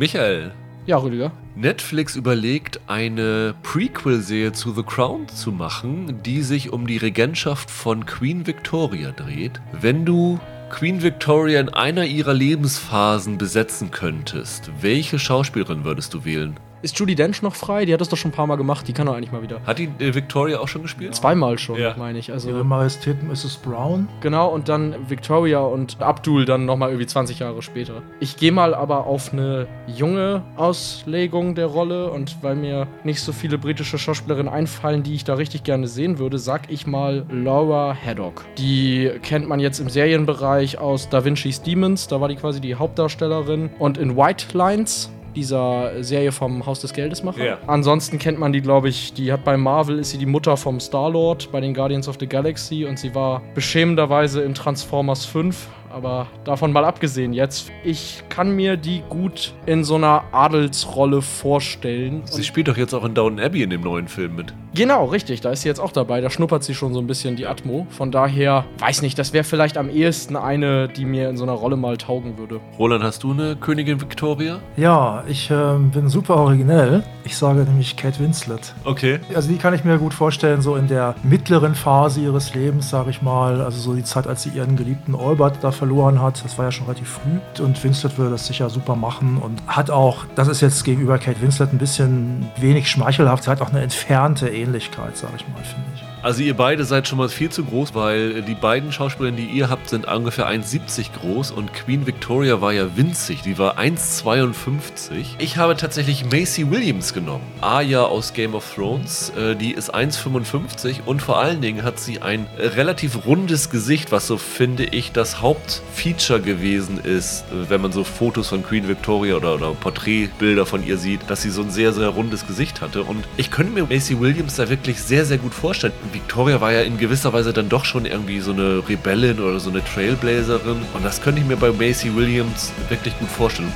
Michael, Ja, Rüdiger. Netflix überlegt, eine Prequel-Serie zu The Crown zu machen, die sich um die Regentschaft von Queen Victoria dreht. Wenn du Queen Victoria in einer ihrer Lebensphasen besetzen könntest, welche Schauspielerin würdest du wählen? Ist Judy Dench noch frei? Die hat das doch schon ein paar Mal gemacht. Die kann doch eigentlich mal wieder. Hat die äh, Victoria auch schon gespielt? Zweimal schon, Ja. meine ich. Ihre Also Majestät Mrs. Brown. genau, und dann Victoria und Abdul dann nochmal irgendwie 20 Jahre später. Ich gehe mal aber auf eine junge Auslegung der Rolle und weil mir nicht so viele britische Schauspielerinnen einfallen, die ich da richtig gerne sehen würde, sag ich mal Laura Haddock. Die kennt man jetzt im Serienbereich aus Da Vinci's Demons, da war die quasi die Hauptdarstellerin. Und in White Lines, dieser Serie vom Haus des Geldes macher. Ja. Ansonsten kennt man die, glaube ich, die hat bei Marvel, ist sie die Mutter vom Star-Lord bei den Guardians of the Galaxy und sie war beschämenderweise in Transformers 5. Aber davon mal abgesehen jetzt, ich kann mir die gut in so einer Adelsrolle vorstellen. Sie spielt doch jetzt auch in Downton Abbey in dem neuen Film mit. genau, richtig, da ist sie jetzt auch dabei. Da schnuppert sie schon so ein bisschen die Atmo. Von daher, weiß nicht, das wäre vielleicht am ehesten eine, die mir in so einer Rolle mal taugen würde. Roland, hast du eine Königin Victoria? Ja, ich ähm, bin super originell. Ich sage nämlich Kate Winslet. Okay. Also die kann ich mir gut vorstellen, so in der mittleren Phase ihres Lebens, sage ich mal. Also so die Zeit, als sie ihren geliebten Albert da verloren hat. Das war ja schon relativ früh. Und Winslet würde das sicher super machen und hat auch, das ist jetzt gegenüber Kate Winslet ein bisschen wenig schmeichelhaft, sie hat auch eine entfernte Ähnlichkeit, sage ich mal, finde ich. Also ihr beide seid schon mal viel zu groß, weil die beiden Schauspielerinnen, die ihr habt, sind ungefähr 1,70 groß und Queen Victoria war ja winzig, die war 1,52. Ich habe tatsächlich Macy Williams genommen, Arya aus Game of Thrones, äh, die ist 1,55 und vor allen Dingen hat sie ein relativ rundes Gesicht, was so finde ich das Hauptfeature gewesen ist, äh, wenn man so Fotos von Queen Victoria oder, oder Porträtbilder von ihr sieht, dass sie so ein sehr, sehr rundes Gesicht hatte und ich könnte mir Macy Williams da wirklich sehr, sehr gut vorstellen. Victoria war ja in gewisser Weise dann doch schon irgendwie so eine Rebellin oder so eine Trailblazerin. Und das könnte ich mir bei Macy Williams wirklich gut vorstellen.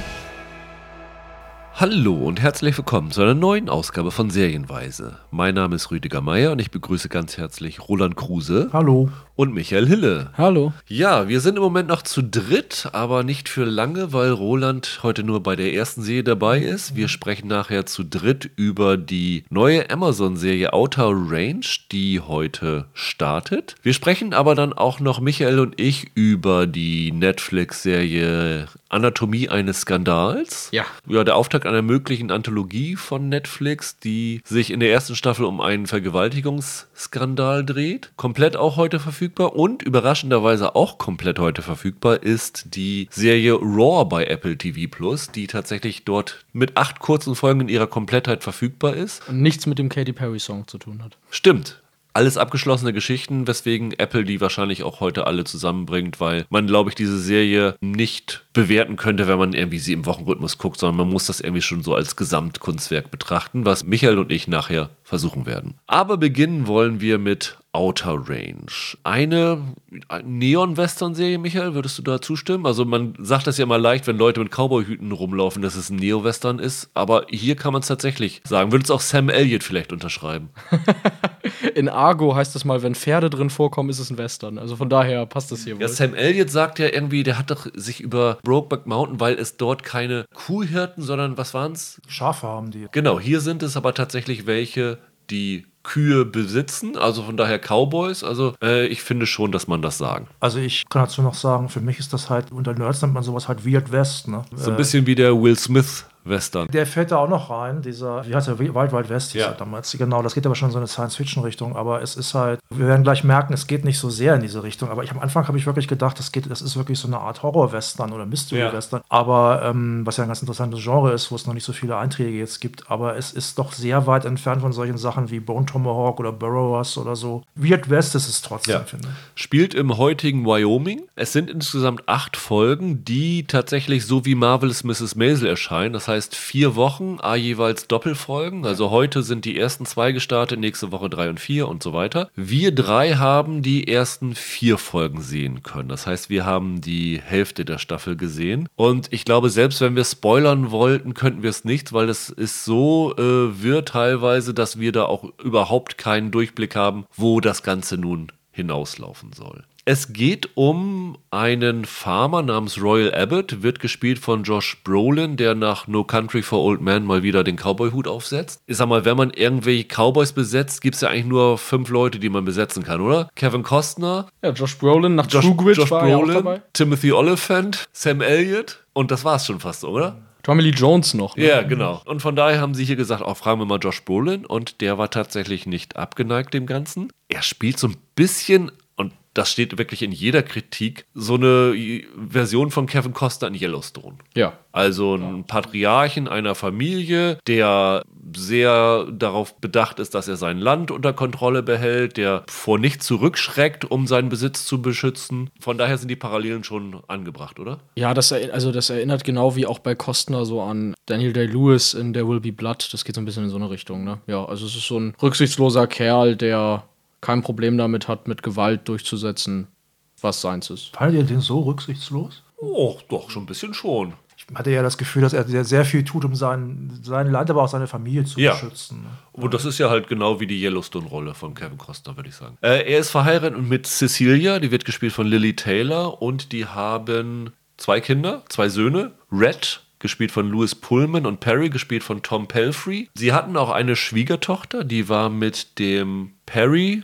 Hallo und herzlich willkommen zu einer neuen Ausgabe von Serienweise. Mein Name ist Rüdiger Meier und ich begrüße ganz herzlich Roland Kruse Hallo. Und Michael Hille. Hallo. Ja, wir sind im Moment noch zu dritt, aber nicht für lange, weil Roland heute nur bei der ersten Serie dabei ist. Wir sprechen nachher zu dritt über die neue Amazon-Serie Outer Range, die heute startet. Wir sprechen aber dann auch noch Michael und ich über die Netflix-Serie Anatomie eines Skandals. Ja. Ja, der Auftakt einer möglichen Anthologie von Netflix, die sich in der ersten Staffel um einen Vergewaltigungsskandal dreht. Komplett auch heute verfügbar und überraschenderweise auch komplett heute verfügbar ist die Serie Raw bei Apple TV Plus, die tatsächlich dort mit acht kurzen Folgen in ihrer Komplettheit verfügbar ist. Und nichts mit dem Katy Perry Song zu tun hat. Stimmt. Alles abgeschlossene Geschichten, weswegen Apple die wahrscheinlich auch heute alle zusammenbringt, weil man, glaube ich, diese Serie nicht bewerten könnte, wenn man irgendwie sie im Wochenrhythmus guckt, sondern man muss das irgendwie schon so als Gesamtkunstwerk betrachten, was Michael und ich nachher versuchen werden. Aber beginnen wollen wir mit Outer Range. Eine Neon-Western-Serie, Michael, würdest du da zustimmen? Also man sagt das ja immer leicht, wenn Leute mit Cowboy-Hüten rumlaufen, dass es ein Neo-Western ist, aber hier kann man es tatsächlich sagen. Würdest auch Sam Elliott vielleicht unterschreiben? In Argo heißt es mal, wenn Pferde drin vorkommen, ist es ein Western. Also von daher passt das hier Ja, wohl. Sam Elliott sagt ja irgendwie, der hat doch sich über Brokeback Mountain, weil es dort keine Kuhhirten, sondern was waren's? Schafe haben die. Genau, hier sind es aber tatsächlich welche, die Kühe besitzen, also von daher Cowboys. Also äh, ich finde schon, dass man das sagen. Also ich kann dazu noch sagen, für mich ist das halt, unter Nerds nennt man sowas halt Weird West, ne? So ein bisschen wie der Will Smith Western. Der fällt da auch noch rein, dieser, wie heißt der, Wild Wild West hieß Ja. damals. Genau, das geht aber schon in so eine Science-Fiction-Richtung, aber es ist halt, wir werden gleich merken, es geht nicht so sehr in diese Richtung, aber ich am Anfang habe ich wirklich gedacht, das geht, das ist wirklich so eine Art Horror-Western oder Mystery-Western, aber ähm, was ja ein ganz interessantes Genre ist, wo es noch nicht so viele Einträge jetzt gibt, aber es ist doch sehr weit entfernt von solchen Sachen wie Bone Tomahawk oder Burrowers oder so. Weird West ist es trotzdem, Ja. finde ich. Spielt im heutigen Wyoming. Es sind insgesamt acht Folgen, die tatsächlich so wie Marvelous Mrs. Maisel erscheinen. Das heißt vier Wochen, a jeweils Doppelfolgen. Also heute sind die ersten zwei gestartet, nächste Woche drei und vier und so weiter. Wir drei haben die ersten vier Folgen sehen können. Das heißt, wir haben die Hälfte der Staffel gesehen. Und ich glaube, selbst wenn wir spoilern wollten, könnten wir es nicht, weil es ist so äh, wird teilweise, dass wir da auch überhaupt keinen Durchblick haben, wo das Ganze nun hinauslaufen soll. Es geht um einen Farmer namens Royal Abbott, wird gespielt von Josh Brolin, der nach No Country for Old Men mal wieder den Cowboy-Hut aufsetzt. Ich sag mal, wenn man irgendwelche Cowboys besetzt, gibt es ja eigentlich nur fünf Leute, die man besetzen kann, oder? Kevin Costner. Ja, Josh Brolin nach Josh, True Grit Josh war Brolin, auch dabei. Timothy Oliphant, Sam Elliott und das war's schon fast, oder? Tommy Lee Jones noch. Ne? Ja, genau. Und von daher haben sie hier gesagt, auch fragen wir mal Josh Brolin und der war tatsächlich nicht abgeneigt dem Ganzen. Er spielt so ein bisschen das steht wirklich in jeder Kritik, so eine Version von Kevin Costner in Yellowstone. Ja. Also ein Patriarchen einer Familie, der sehr darauf bedacht ist, dass er sein Land unter Kontrolle behält, der vor nichts zurückschreckt, um seinen Besitz zu beschützen. Von daher sind die Parallelen schon angebracht, oder? Ja, das, also das erinnert genau wie auch bei Costner so an Daniel Day-Lewis in There Will Be Blood. Das geht so ein bisschen in so eine Richtung, ne? Ja, also es ist so ein rücksichtsloser Kerl, der kein Problem damit hat, mit Gewalt durchzusetzen, was seins ist. Fandet ihr den so rücksichtslos? Oh, doch, schon ein bisschen schon. Ich hatte ja das Gefühl, dass er sehr, sehr viel tut, um sein, sein Land, aber auch seine Familie zu Ja. beschützen. Und das ist ja halt genau wie die Yellowstone-Rolle von Kevin Costner, würde ich sagen. Äh, er ist verheiratet mit Cecilia, die wird gespielt von Lily Taylor und die haben zwei Kinder, zwei Söhne. Red, gespielt von Louis Pullman und Perry, gespielt von Tom Pelfrey. Sie hatten auch eine Schwiegertochter, die war mit dem Perry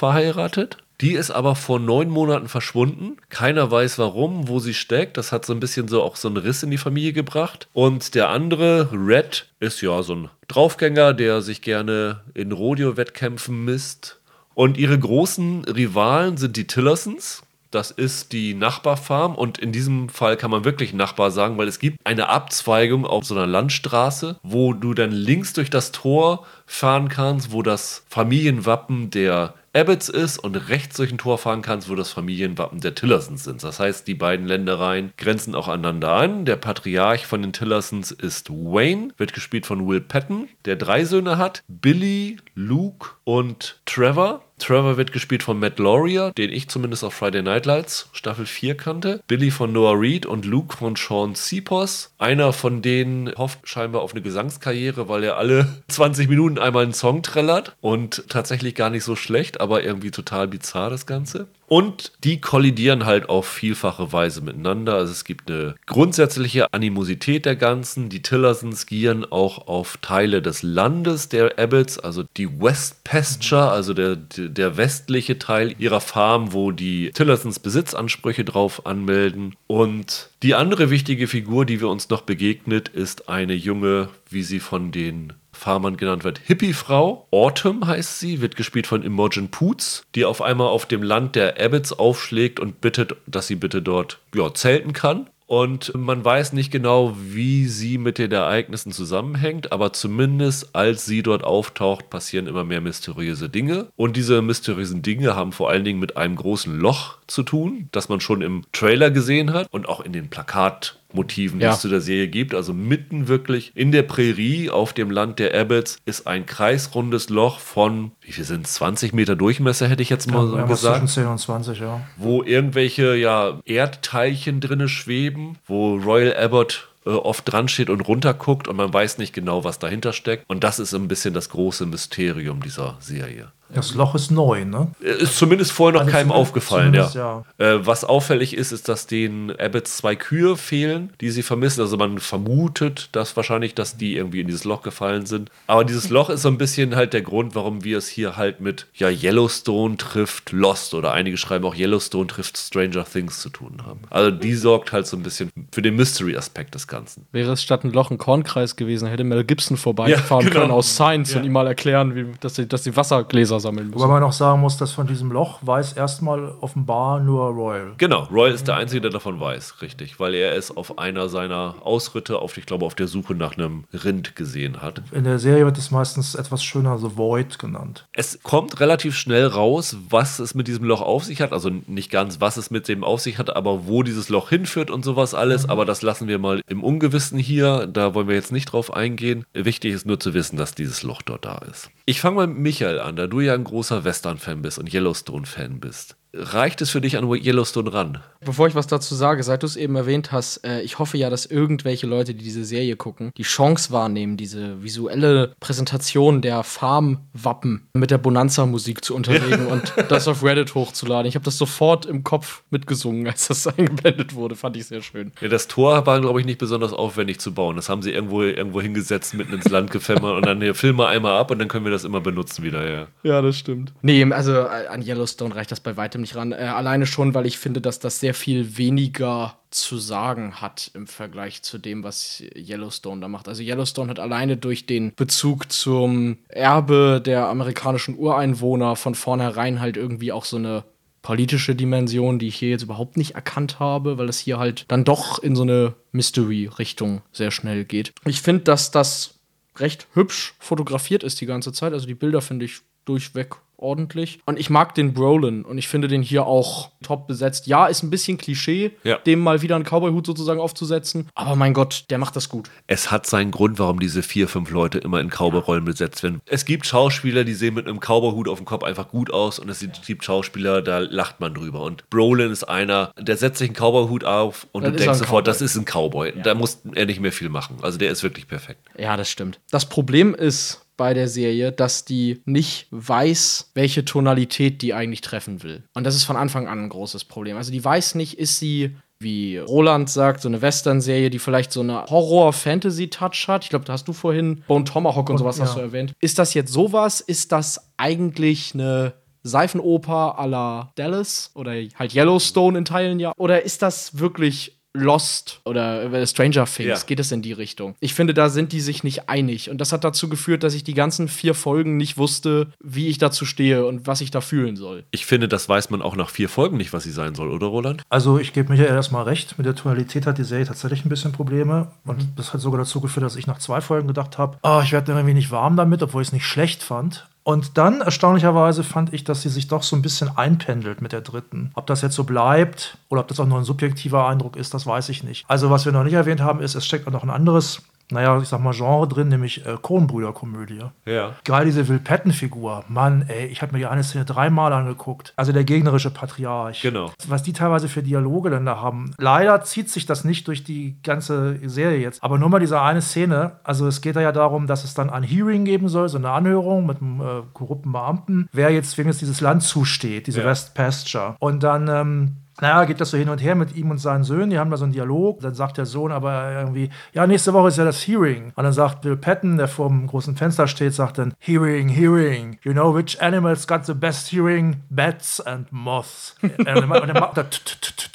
verheiratet. Die ist aber vor neun Monaten verschwunden. Keiner weiß warum, wo sie steckt. Das hat so ein bisschen so auch so einen Riss in die Familie gebracht. Und der andere, Red, ist ja so ein Draufgänger, der sich gerne in Rodeo-Wettkämpfen misst. Und ihre großen Rivalen sind die Tillersons. Das ist die Nachbarfarm und in diesem Fall kann man wirklich Nachbar sagen, weil es gibt eine Abzweigung auf so einer Landstraße, wo du dann links durch das Tor fahren kannst, wo das Familienwappen der Abbots ist und rechts durch ein Tor fahren kannst, wo das Familienwappen der Tillersons sind. Das heißt, die beiden Ländereien grenzen auch aneinander an. Der Patriarch von den Tillersons ist Wayne, wird gespielt von Will Patton, der drei Söhne hat, Billy, Luke und Trevor. Trevor wird gespielt von Matt Lauria, den ich zumindest auf Friday Night Lights Staffel 4 kannte. Billy von Noah Reed und Luke von Sean Sipos. Einer von denen hofft scheinbar auf eine Gesangskarriere, weil er alle 20 Minuten einmal einen Song trällert. Und tatsächlich gar nicht so schlecht, aber irgendwie total bizarr das Ganze. Und die kollidieren halt auf vielfache Weise miteinander. Also es gibt eine grundsätzliche Animosität der Ganzen. Die Tillersons gieren auch auf Teile des Landes der Abbots, also die West Pasture, also der, der westliche Teil ihrer Farm, wo die Tillersons Besitzansprüche drauf anmelden. Und die andere wichtige Figur, die wir uns noch begegnet, ist eine junge, wie sie von den Farmern genannt wird, Hippie-Frau. Autumn heißt sie, wird gespielt von Imogen Poots, die auf einmal auf dem Land der Abbots aufschlägt und bittet, dass sie bitte dort ja, zelten kann. Und man weiß nicht genau, wie sie mit den Ereignissen zusammenhängt, aber zumindest als sie dort auftaucht, passieren immer mehr mysteriöse Dinge. Und diese mysteriösen Dinge haben vor allen Dingen mit einem großen Loch zu tun, das man schon im Trailer gesehen hat und auch in den Plakatmotiven, die Ja. es zu der Serie gibt. Also mitten wirklich in der Prärie auf dem Land der Abbots ist ein kreisrundes Loch von, wie viel sind es, 20 Meter Durchmesser, hätte ich jetzt mal so Irgendwas zwischen gesagt 10 und 20, ja. wo irgendwelche ja, Erdteilchen drinne schweben, wo Royal Abbott äh, oft dran steht und runterguckt und man weiß nicht genau, was dahinter steckt. Und das ist ein bisschen das große Mysterium dieser Serie. Das Loch ist neu, ne? Äh, Ist zumindest vorher noch Also keinem aufgefallen, ja. zumindest, Äh, was auffällig ist, ist, dass den Abbots zwei Kühe fehlen, die sie vermissen. Also man vermutet, dass wahrscheinlich, dass die irgendwie in dieses Loch gefallen sind. Aber dieses Loch ist so ein bisschen halt der Grund, warum wir es hier halt mit ja, Yellowstone trifft Lost oder einige schreiben auch Yellowstone trifft Stranger Things zu tun haben. Also die sorgt halt so ein bisschen für den Mystery-Aspekt des Ganzen. Wäre es statt ein Loch ein Kornkreis gewesen, hätte Mel Gibson vorbeifahren Ja, genau. können aus Science und Ja. ihm mal erklären, wie, dass, sie, dass sie Wassergläser sammeln Wobei müssen. man auch sagen muss, dass von diesem Loch weiß erstmal offenbar nur Royal. Genau, Royal ist der Einzige, der davon weiß, richtig, weil er es auf einer seiner Ausritte, auf, ich glaube, auf der Suche nach einem Rind gesehen hat. In der Serie wird es meistens etwas schöner The Void genannt. Es kommt relativ schnell raus, was es mit diesem Loch auf sich hat. Also nicht ganz, was es mit dem auf sich hat, aber wo dieses Loch hinführt und sowas alles. Aber das lassen wir mal im Ungewissen hier. Da wollen wir jetzt nicht drauf eingehen. Wichtig ist nur zu wissen, dass dieses Loch dort da ist. Ich fange mal mit Michael an, da du ja ein großer Western-Fan bist und Yellowstone-Fan bist. Reicht es für dich an Yellowstone ran? Bevor ich was dazu sage, seit du es eben erwähnt hast, äh, ich hoffe ja, dass irgendwelche Leute, die diese Serie gucken, die Chance wahrnehmen, diese visuelle Präsentation der Farmwappen mit der Bonanza-Musik zu unterlegen und das auf Reddit hochzuladen. Ich habe das sofort im Kopf mitgesungen, als das eingeblendet wurde. Fand ich sehr schön. Ja, das Tor war, glaube ich, nicht besonders aufwendig zu bauen. Das haben sie irgendwo, irgendwo hingesetzt, mitten ins Land gefämmert und dann hier filme einmal ab und dann können wir das immer benutzen wieder, ja. Ja, das stimmt. Nee, also äh, an Yellowstone reicht das bei weitem nicht ran. Äh, alleine schon, weil ich finde, dass das sehr viel weniger zu sagen hat im Vergleich zu dem, was Yellowstone da macht. Also Yellowstone hat alleine durch den Bezug zum Erbe der amerikanischen Ureinwohner von vornherein halt irgendwie auch so eine politische Dimension, die ich hier jetzt überhaupt nicht erkannt habe, weil es hier halt dann doch in so eine Mystery-Richtung sehr schnell geht. Ich finde, dass das recht hübsch fotografiert ist die ganze Zeit. Also die Bilder finde ich durchweg ordentlich. Und ich mag den Brolin und ich finde den hier auch top besetzt. Ja, ist ein bisschen Klischee, ja. dem mal wieder einen Cowboy-Hut sozusagen aufzusetzen. Aber mein Gott, der macht das gut. Es hat seinen Grund, warum diese vier, fünf Leute immer in Cowboy-Rollen besetzt werden. Es gibt Schauspieler, die sehen mit einem Cowboy-Hut auf dem Kopf einfach gut aus und es gibt Schauspieler, da lacht man drüber. Und Brolin ist einer, der setzt sich einen Cowboy-Hut auf und Dann du denkst sofort, das ist ein Cowboy. Ja. Da muss er nicht mehr viel machen. Also der ist wirklich perfekt. Ja, das stimmt. Das Problem ist, bei der Serie, dass die nicht weiß, welche Tonalität die eigentlich treffen will. Und das ist von Anfang an ein großes Problem. Also die weiß nicht, ist sie wie Roland sagt, so eine Western-Serie, die vielleicht so eine Horror-Fantasy-Touch hat. Ich glaube, da hast du vorhin Bone Tomahawk und sowas ja. hast du erwähnt. Ist das jetzt sowas? Ist das eigentlich eine Seifenoper à la Dallas oder halt Yellowstone in Teilen ja? Oder ist das wirklich Lost oder äh, Stranger Things ja. geht es in die Richtung. Ich finde, da sind die sich nicht einig. Und das hat dazu geführt, dass ich die ganzen vier Folgen nicht wusste, wie ich dazu stehe und was ich da fühlen soll. Ich finde, das weiß man auch nach vier Folgen nicht, was sie sein soll, oder Roland? Also, ich gebe Michael erstmal recht. Mit der Tonalität hat die Serie tatsächlich ein bisschen Probleme. Und mhm. das hat sogar dazu geführt, dass ich nach zwei Folgen gedacht habe, oh, ich werde irgendwie nicht warm damit, obwohl ich es nicht schlecht fand. Und dann, erstaunlicherweise, fand ich, dass sie sich doch so ein bisschen einpendelt mit der dritten. Ob das jetzt so bleibt oder ob das auch nur ein subjektiver Eindruck ist, das weiß ich nicht. Also, was wir noch nicht erwähnt haben, ist, es steckt auch noch ein anderes naja, ich sag mal, Genre drin, nämlich äh, Kohnbrüder-Komödie. Ja. Gerade diese Will Patton-Figur. Mann, ey, ich habe mir die eine Szene dreimal angeguckt. Also der gegnerische Patriarch. Genau. Was die teilweise für Dialoge dann da haben. Leider zieht sich das nicht durch die ganze Serie jetzt. Aber nur mal diese eine Szene. Also es geht da ja darum, dass es dann ein Hearing geben soll, so eine Anhörung mit einem äh, korrupten Beamten, wer jetzt, wem jetzt dieses Land zusteht, diese ja. West Pasture. Und dann ähm, naja, geht das so hin und her mit ihm und seinen Söhnen. Die haben da so einen Dialog. Dann sagt der Sohn aber irgendwie, ja, nächste Woche ist ja das Hearing. Und dann sagt Bill Patton, der vor dem großen Fenster steht, sagt dann, Hearing, Hearing. You know which animals got the best hearing? Bats and moths. und dann macht er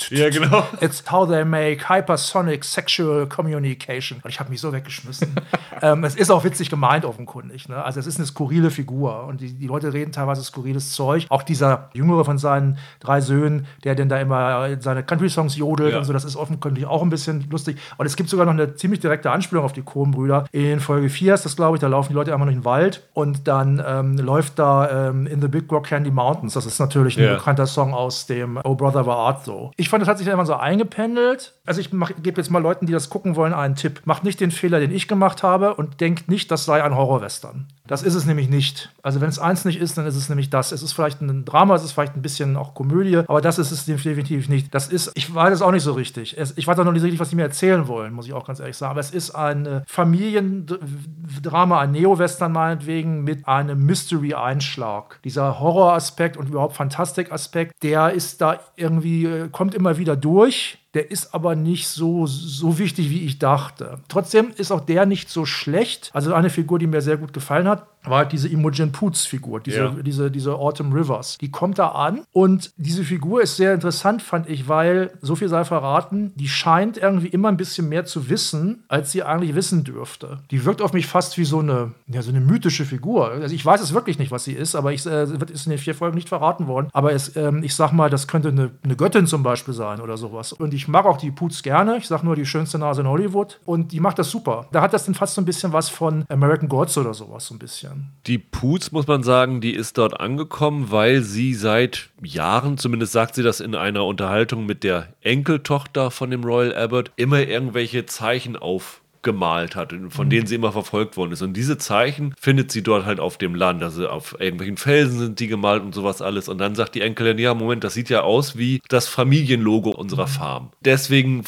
Ja, genau. It's how they make hypersonic sexual communication. Und ich habe mich so weggeschmissen. ähm, es ist auch witzig gemeint, offenkundig. Ne? Also es ist eine skurrile Figur. Und die, die Leute reden teilweise skurriles Zeug. Auch dieser jüngere von seinen drei Söhnen, der denn da immer immer seine Country-Songs jodelt ja. und so. Das ist offenkundig auch ein bisschen lustig. Und es gibt sogar noch eine ziemlich direkte Anspielung auf die Kohnbrüder. In Folge 4 ist das, glaube ich, da laufen die Leute einfach durch den Wald und dann ähm, läuft da ähm, In the Big Rock Candy Mountains. Das ist natürlich ein ja. bekannter Song aus dem Oh Brother War Art so. Ich fand, das hat sich immer so eingependelt. Also ich gebe jetzt mal Leuten, die das gucken wollen, einen Tipp. Macht nicht den Fehler, den ich gemacht habe und denkt nicht, das sei ein Horrorwestern. Das ist es nämlich nicht. Also wenn es eins nicht ist, dann ist es nämlich das. Es ist vielleicht ein Drama, es ist vielleicht ein bisschen auch Komödie, aber das ist es definitiv nicht. Das ist, ich weiß es auch nicht so richtig. Es, ich weiß auch noch nicht so richtig, was sie mir erzählen wollen, muss ich auch ganz ehrlich sagen. Aber es ist ein Familiendrama, ein Neo-Western meinetwegen mit einem Mystery-Einschlag. Dieser Horror-Aspekt und überhaupt Fantastik-Aspekt, der ist da irgendwie, äh, kommt immer wieder durch der ist aber nicht so, so wichtig, wie ich dachte. Trotzdem ist auch der nicht so schlecht. Also eine Figur, die mir sehr gut gefallen hat, war halt diese Imogen Poots Figur, diese, ja. diese, diese Autumn Rivers. Die kommt da an und diese Figur ist sehr interessant, fand ich, weil, so viel sei verraten, die scheint irgendwie immer ein bisschen mehr zu wissen, als sie eigentlich wissen dürfte. Die wirkt auf mich fast wie so eine, ja, so eine mythische Figur. Also ich weiß es wirklich nicht, was sie ist, aber ich, äh, wird ist in den vier Folgen nicht verraten worden. Aber es, ähm, ich sag mal, das könnte eine, eine Göttin zum Beispiel sein oder sowas. Und ich mag auch die Poots gerne. Ich sag nur, die schönste Nase in Hollywood. Und die macht das super. Da hat das dann fast so ein bisschen was von American Gods oder sowas, so ein bisschen. Die Poots, muss man sagen, die ist dort angekommen, weil sie seit Jahren, zumindest sagt sie das in einer Unterhaltung mit der Enkeltochter von dem Royal Abbott, immer irgendwelche Zeichen auf gemalt hat, von mhm. denen sie immer verfolgt worden ist. Und diese Zeichen findet sie dort halt auf dem Land. Also auf irgendwelchen Felsen sind die gemalt und sowas alles. Und dann sagt die Enkelin, ja, Moment, das sieht ja aus wie das Familienlogo unserer Farm. Deswegen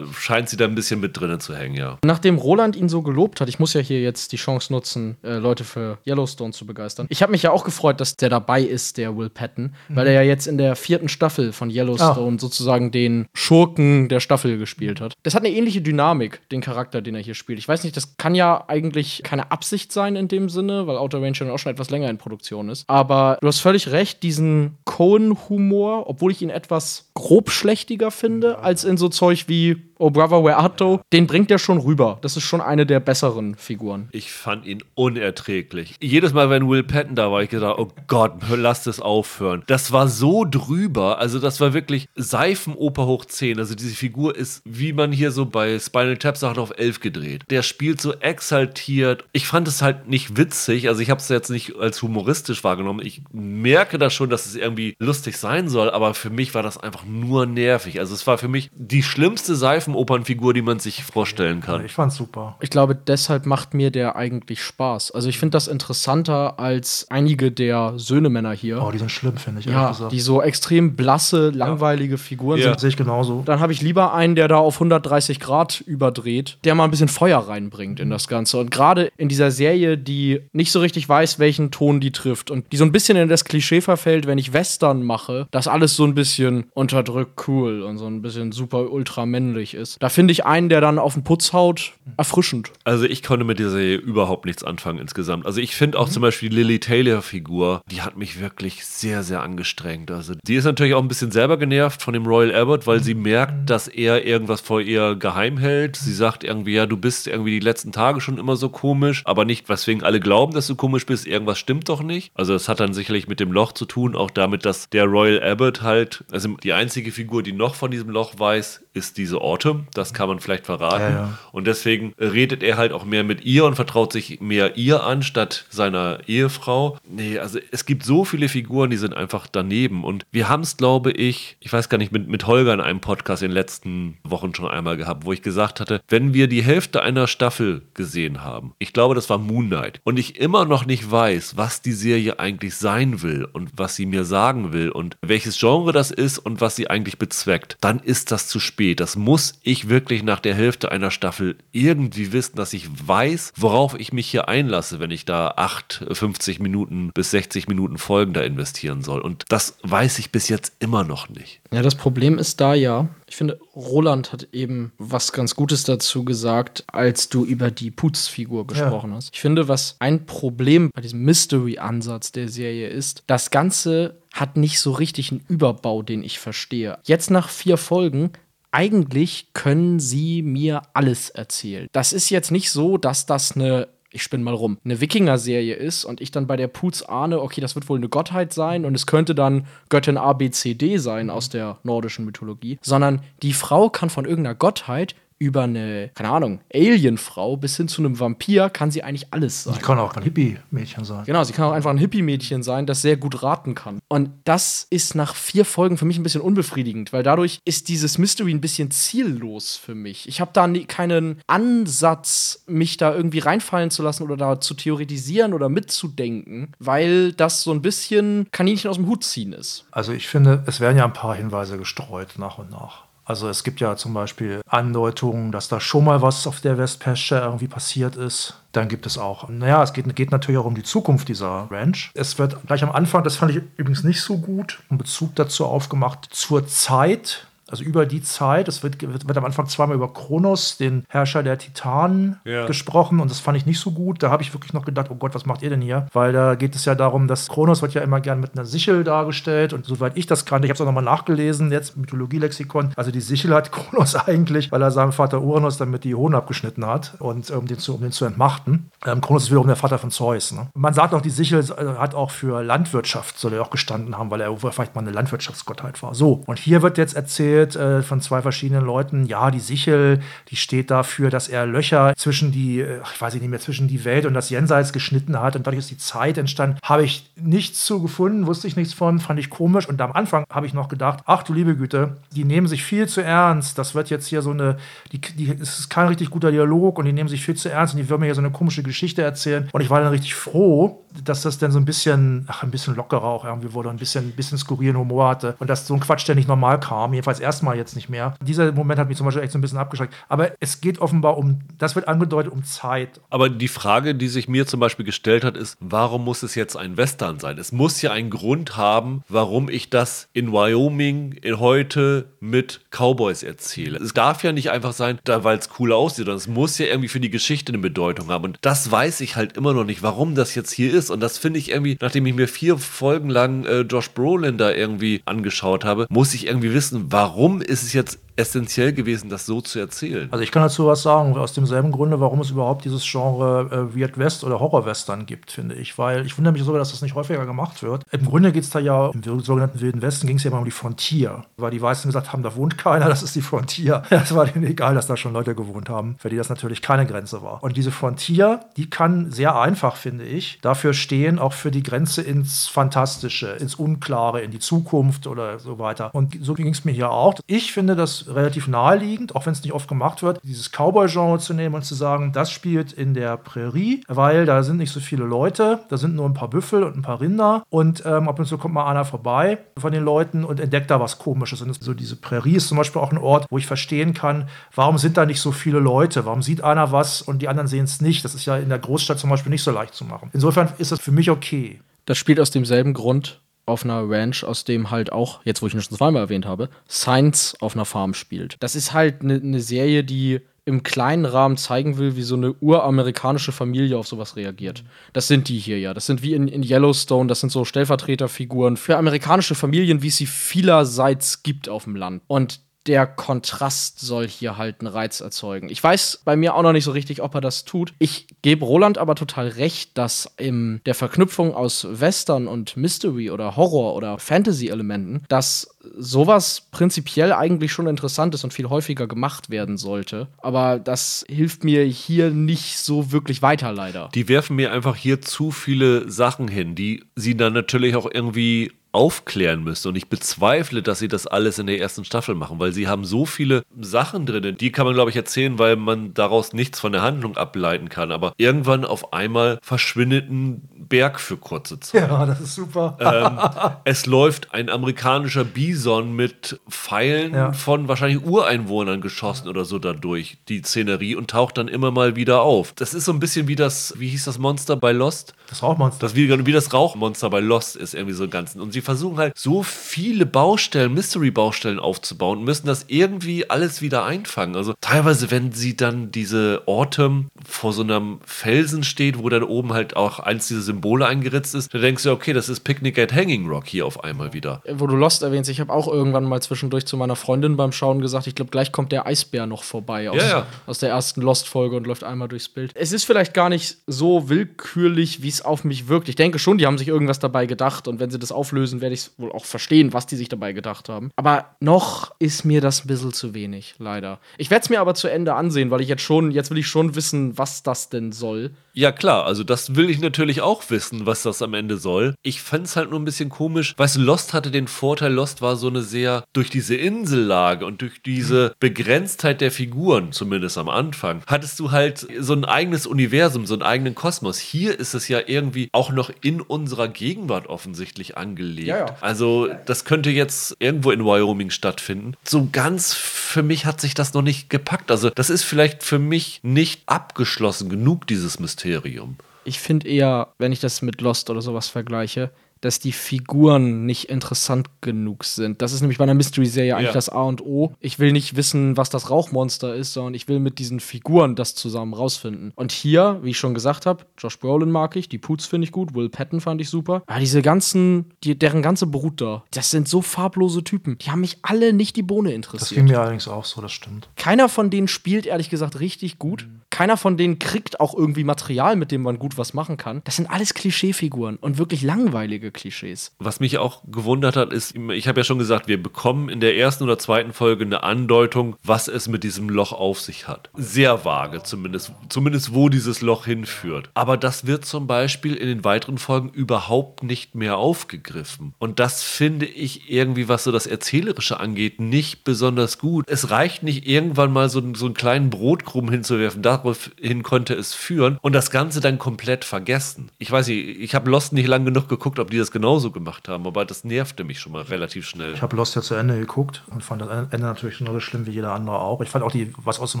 scheint sie da ein bisschen mit drinnen zu hängen, ja. Nachdem Roland ihn so gelobt hat, ich muss ja hier jetzt die Chance nutzen, äh, Leute für Yellowstone zu begeistern. Ich habe mich ja auch gefreut, dass der dabei ist, der Will Patton, mhm. weil er ja jetzt in der vierten Staffel von Yellowstone ah. sozusagen den Schurken der Staffel gespielt hat. Das hat eine ähnliche Dynamik, den Charakter, den er hier spielt. Ich weiß nicht, das kann ja eigentlich keine Absicht sein in dem Sinne, weil Outer Range ja auch schon etwas länger in Produktion ist. Aber du hast völlig recht, diesen Cohen-Humor, obwohl ich ihn etwas grobschlächtiger finde, als in so Zeug wie Oh Brother, Where Art Thou, den bringt er schon rüber. Das ist schon eine der besseren Figuren. Ich fand ihn unerträglich. Jedes Mal, wenn Will Patton da war, ich gedacht, oh Gott, lass das aufhören. Das war so drüber, also das war wirklich Seifenoper hoch 10. Also diese Figur ist, wie man hier so bei Spinal Tap sagt, auf 11 gedreht. Der spielt so exaltiert. Ich fand es halt nicht witzig, also ich habe es jetzt nicht als humoristisch wahrgenommen. Ich merke da schon, dass es irgendwie lustig sein soll, aber für mich war das einfach nur nervig. Also es war für mich die schlimmste Seifenoper Seifenopernfigur, die man sich vorstellen kann. Ich fand's super. Ich glaube, deshalb macht mir der eigentlich Spaß. Also ich finde das interessanter als einige der Söhnemänner hier. Oh, die sind schlimm, finde ich. Ja, die so extrem blasse, langweilige ja. Figuren ja. sind. Sehe ich genauso. Dann habe ich lieber einen, der da auf 130 Grad überdreht, der mal ein bisschen Feuer reinbringt in das Ganze. Und gerade in dieser Serie, die nicht so richtig weiß, welchen Ton die trifft und die so ein bisschen in das Klischee verfällt, wenn ich Western mache, dass alles so ein bisschen unterdrückt cool und so ein bisschen super ultra männlich ist. Da finde ich einen, der dann auf den Putz haut, erfrischend. Also ich konnte mit dieser Serie überhaupt nichts anfangen insgesamt. Also ich finde auch mhm. zum Beispiel die Lily Taylor-Figur, die hat mich wirklich sehr, sehr angestrengt. Also die ist natürlich auch ein bisschen selber genervt von dem Royal Albert, weil sie merkt, dass er irgendwas vor ihr geheim hält. Sie sagt irgendwie, ja, du bist irgendwie die letzten Tage schon immer so komisch, aber nicht, weswegen alle glauben, dass du komisch bist. Irgendwas stimmt doch nicht. Also das hat dann sicherlich mit dem Loch zu tun, auch damit, dass der Royal Albert halt, also die einzige Figur, die noch von diesem Loch weiß, ist diese Autumn. Das kann man vielleicht verraten. Ja, ja. Und deswegen redet er halt auch mehr mit ihr und vertraut sich mehr ihr an statt seiner Ehefrau. Nee, also es gibt so viele Figuren, die sind einfach daneben. Und wir haben es, glaube ich, ich weiß gar nicht, mit, mit Holger in einem Podcast in den letzten Wochen schon einmal gehabt, wo ich gesagt hatte, wenn wir die Hälfte einer Staffel gesehen haben, ich glaube, das war Moon Knight, und ich immer noch nicht weiß, was die Serie eigentlich sein will und was sie mir sagen will und welches Genre das ist und was sie eigentlich bezweckt, dann ist das zu spät spät. Das muss ich wirklich nach der Hälfte einer Staffel irgendwie wissen, dass ich weiß, worauf ich mich hier einlasse, wenn ich da 8, 50 Minuten bis 60 Minuten Folgen da investieren soll. Und das weiß ich bis jetzt immer noch nicht. Ja, das Problem ist da ja, ich finde, Roland hat eben was ganz Gutes dazu gesagt, als du über die Putz-Figur gesprochen ja. hast. Ich finde, was ein Problem bei diesem Mystery-Ansatz der Serie ist, das Ganze hat nicht so richtig einen Überbau, den ich verstehe. Jetzt nach vier Folgen eigentlich können sie mir alles erzählen. Das ist jetzt nicht so, dass das eine ich spinne mal rum, eine Wikinger-Serie ist und ich dann bei der Putz ahne, okay, das wird wohl eine Gottheit sein und es könnte dann Göttin ABCD sein aus der nordischen Mythologie, sondern die Frau kann von irgendeiner Gottheit über eine, keine Ahnung, Alienfrau bis hin zu einem Vampir kann sie eigentlich alles sein. Sie kann auch ein Hippie-Mädchen sein. Genau, sie kann auch einfach ein Hippie-Mädchen sein, das sehr gut raten kann. Und das ist nach vier Folgen für mich ein bisschen unbefriedigend, weil dadurch ist dieses Mystery ein bisschen ziellos für mich. Ich habe da nie, keinen Ansatz, mich da irgendwie reinfallen zu lassen oder da zu theoretisieren oder mitzudenken, weil das so ein bisschen Kaninchen aus dem Hut ziehen ist. Also ich finde, es werden ja ein paar Hinweise gestreut nach und nach. Also es gibt ja zum Beispiel Andeutungen, dass da schon mal was auf der Westpasture irgendwie passiert ist. Dann gibt es auch, naja, es geht, geht natürlich auch um die Zukunft dieser Ranch. Es wird gleich am Anfang, das fand ich übrigens nicht so gut, einen Bezug dazu aufgemacht, zur Zeit, also über die Zeit, es wird, wird, wird, am Anfang zweimal über Kronos, den Herrscher der Titanen, ja. gesprochen und das fand ich nicht so gut. Da habe ich wirklich noch gedacht, oh Gott, was macht ihr denn hier? Weil da geht es ja darum, dass Kronos wird ja immer gern mit einer Sichel dargestellt und soweit ich das kannte, ich habe es auch nochmal nachgelesen, jetzt Mythologie-Lexikon, also die Sichel hat Kronos eigentlich, weil er seinem Vater Uranus damit die Hoden abgeschnitten hat und um den zu, um den zu entmachten. Ähm, Kronos ist wiederum der Vater von Zeus. Ne? Man sagt auch, die Sichel äh, hat auch für Landwirtschaft, soll er auch gestanden haben, weil er vielleicht mal eine Landwirtschaftsgottheit war. So, und hier wird jetzt erzählt, erzählt äh, von zwei verschiedenen Leuten, ja, die Sichel, die steht dafür, dass er Löcher zwischen die, äh, ich weiß nicht mehr, zwischen die Welt und das Jenseits geschnitten hat und dadurch ist die Zeit entstanden. Habe ich nichts zu gefunden, wusste ich nichts von, fand ich komisch und am Anfang habe ich noch gedacht, ach du liebe Güte, die nehmen sich viel zu ernst. Das wird jetzt hier so eine, die, die, es ist kein richtig guter Dialog und die nehmen sich viel zu ernst und die würden mir hier so eine komische Geschichte erzählen. Und ich war dann richtig froh, dass das dann so ein bisschen, ach, ein bisschen lockerer auch irgendwie wurde, ein bisschen, ein bisschen skurrilen Humor hatte und dass so ein Quatsch, der nicht normal kam, jedenfalls erstmal jetzt nicht mehr. Dieser Moment hat mich zum Beispiel echt so ein bisschen abgeschreckt. Aber es geht offenbar um, das wird angedeutet, um Zeit. Aber die Frage, die sich mir zum Beispiel gestellt hat, ist, warum muss es jetzt ein Western sein? Es muss ja einen Grund haben, warum ich das in Wyoming in heute mit Cowboys erzähle. Es darf ja nicht einfach sein, weil es cool aussieht, sondern es muss ja irgendwie für die Geschichte eine Bedeutung haben. Und das weiß ich halt immer noch nicht, warum das jetzt hier ist. Und das finde ich irgendwie, nachdem ich mir vier Folgen lang äh, Josh Brolin da irgendwie angeschaut habe, muss ich irgendwie wissen, warum ist es jetzt essentiell gewesen, das so zu erzählen. Also ich kann dazu was sagen, aus demselben Grunde, warum es überhaupt dieses Genre äh, Weird West oder Horror-Western gibt, finde ich. Weil ich wundere mich sogar, dass das nicht häufiger gemacht wird. Im Grunde geht es da ja, im sogenannten Wilden Westen ging es ja immer um die Frontier. Weil die Weißen gesagt haben, da wohnt keiner, das ist die Frontier. Es war denen egal, dass da schon Leute gewohnt haben, für die das natürlich keine Grenze war. Und diese Frontier, die kann sehr einfach, finde ich, dafür stehen, auch für die Grenze ins Fantastische, ins Unklare, in die Zukunft oder so weiter. Und so ging es mir hier auch. Ich finde relativ naheliegend, auch wenn es nicht oft gemacht wird, dieses Cowboy-Genre zu nehmen und zu sagen, das spielt in der Prärie, weil da sind nicht so viele Leute, da sind nur ein paar Büffel und ein paar Rinder und ähm, ab und zu kommt mal einer vorbei von den Leuten und entdeckt da was Komisches. Und so diese Prärie ist zum Beispiel auch ein Ort, wo ich verstehen kann, warum sind da nicht so viele Leute? Warum sieht einer was und die anderen sehen es nicht? Das ist ja in der Großstadt zum Beispiel nicht so leicht zu machen. Insofern ist das für mich okay. Das spielt aus demselben Grund auf einer Ranch, aus dem halt auch, jetzt wo ich ihn schon zweimal erwähnt habe, Science auf einer Farm spielt. Das ist halt eine ne Serie, die im kleinen Rahmen zeigen will, wie so eine uramerikanische Familie auf sowas reagiert. Das sind die hier ja. Das sind wie in, in Yellowstone, das sind so Stellvertreterfiguren für amerikanische Familien, wie es sie vielerseits gibt auf dem Land. Und der Kontrast soll hier halt einen Reiz erzeugen. Ich weiß bei mir auch noch nicht so richtig, ob er das tut. Ich gebe Roland aber total recht, dass in der Verknüpfung aus Western und Mystery oder Horror oder Fantasy-Elementen, dass sowas prinzipiell eigentlich schon interessant ist und viel häufiger gemacht werden sollte. Aber das hilft mir hier nicht so wirklich weiter, leider. Die werfen mir einfach hier zu viele Sachen hin, die sie dann natürlich auch irgendwie aufklären müsste. Und ich bezweifle, dass sie das alles in der ersten Staffel machen, weil sie haben so viele Sachen drin, die kann man, glaube ich, erzählen, weil man daraus nichts von der Handlung ableiten kann. Aber irgendwann auf einmal verschwindet ein Berg für kurze Zeit. Ja, das ist super. ähm, es läuft ein amerikanischer Bison mit Pfeilen ja. von wahrscheinlich Ureinwohnern geschossen oder so dadurch, die Szenerie, und taucht dann immer mal wieder auf. Das ist so ein bisschen wie das, wie hieß das Monster bei Lost? Das Rauchmonster. Das wie, wie das Rauchmonster bei Lost ist irgendwie so ein Ganzen. Und sie versuchen halt so viele Baustellen, Mystery-Baustellen aufzubauen und müssen das irgendwie alles wieder einfangen. Also teilweise, wenn sie dann diese Autumn vor so einem Felsen steht, wo dann oben halt auch eins dieser Symbole eingeritzt ist, dann denkst du, okay, das ist Picnic at Hanging Rock hier auf einmal wieder. Wo du Lost erwähnst, ich habe auch irgendwann mal zwischendurch zu meiner Freundin beim Schauen gesagt, ich glaube, gleich kommt der Eisbär noch vorbei aus, ja, ja. aus der ersten Lost-Folge und läuft einmal durchs Bild. Es ist vielleicht gar nicht so willkürlich, wie es auf mich wirkt. Ich denke schon, die haben sich irgendwas dabei gedacht und wenn sie das auflösen, werde ich es wohl auch verstehen, was die sich dabei gedacht haben. Aber noch ist mir das ein bisschen zu wenig, leider. Ich werde es mir aber zu Ende ansehen, weil ich jetzt schon, jetzt will ich schon wissen, was das denn soll. Ja, klar, also das will ich natürlich auch wissen, was das am Ende soll. Ich fand es halt nur ein bisschen komisch. Weißt du, Lost hatte den Vorteil, Lost war so eine sehr, durch diese Insellage und durch diese Begrenztheit der Figuren, zumindest am Anfang, hattest du halt so ein eigenes Universum, so einen eigenen Kosmos. Hier ist es ja irgendwie auch noch in unserer Gegenwart offensichtlich angelegt. Ja, ja. Also das könnte jetzt irgendwo in Wyoming stattfinden. So ganz für mich hat sich das noch nicht gepackt. Also das ist vielleicht für mich nicht abgeschlossen genug, dieses Mysterium. Mysterium. Ich finde eher, wenn ich das mit Lost oder sowas vergleiche, dass die Figuren nicht interessant genug sind. Das ist nämlich bei einer Mystery-Serie eigentlich ja. das A und O. Ich will nicht wissen, was das Rauchmonster ist, sondern ich will mit diesen Figuren das zusammen rausfinden. Und hier, wie ich schon gesagt habe, Josh Brolin mag ich, die Poots finde ich gut, Will Patton fand ich super. Aber diese ganzen, die, deren ganze Brut da, das sind so farblose Typen. Die haben mich alle nicht die Bohne interessiert. Das ging mir allerdings auch so, das stimmt. Keiner von denen spielt ehrlich gesagt richtig gut. Mhm Keiner von denen kriegt auch irgendwie Material, mit dem man gut was machen kann. Das sind alles Klischeefiguren und wirklich langweilige Klischees. Was mich auch gewundert hat, ist, ich habe ja schon gesagt, wir bekommen in der ersten oder zweiten Folge eine Andeutung, was es mit diesem Loch auf sich hat. Sehr vage zumindest, zumindest wo dieses Loch hinführt. Aber das wird zum Beispiel in den weiteren Folgen überhaupt nicht mehr aufgegriffen. Und das finde ich irgendwie, was so das Erzählerische angeht, nicht besonders gut. Es reicht nicht irgendwann mal so, so einen kleinen Brotkrumm hinzuwerfen, daraufhin konnte es führen und das Ganze dann komplett vergessen. Ich weiß nicht, ich habe Lost nicht lang genug geguckt, ob die das genauso gemacht haben, aber das nervte mich schon mal relativ schnell. Ich habe Lost ja zu Ende geguckt und fand das Ende natürlich genauso schlimm wie jeder andere auch. Ich fand auch die, was aus dem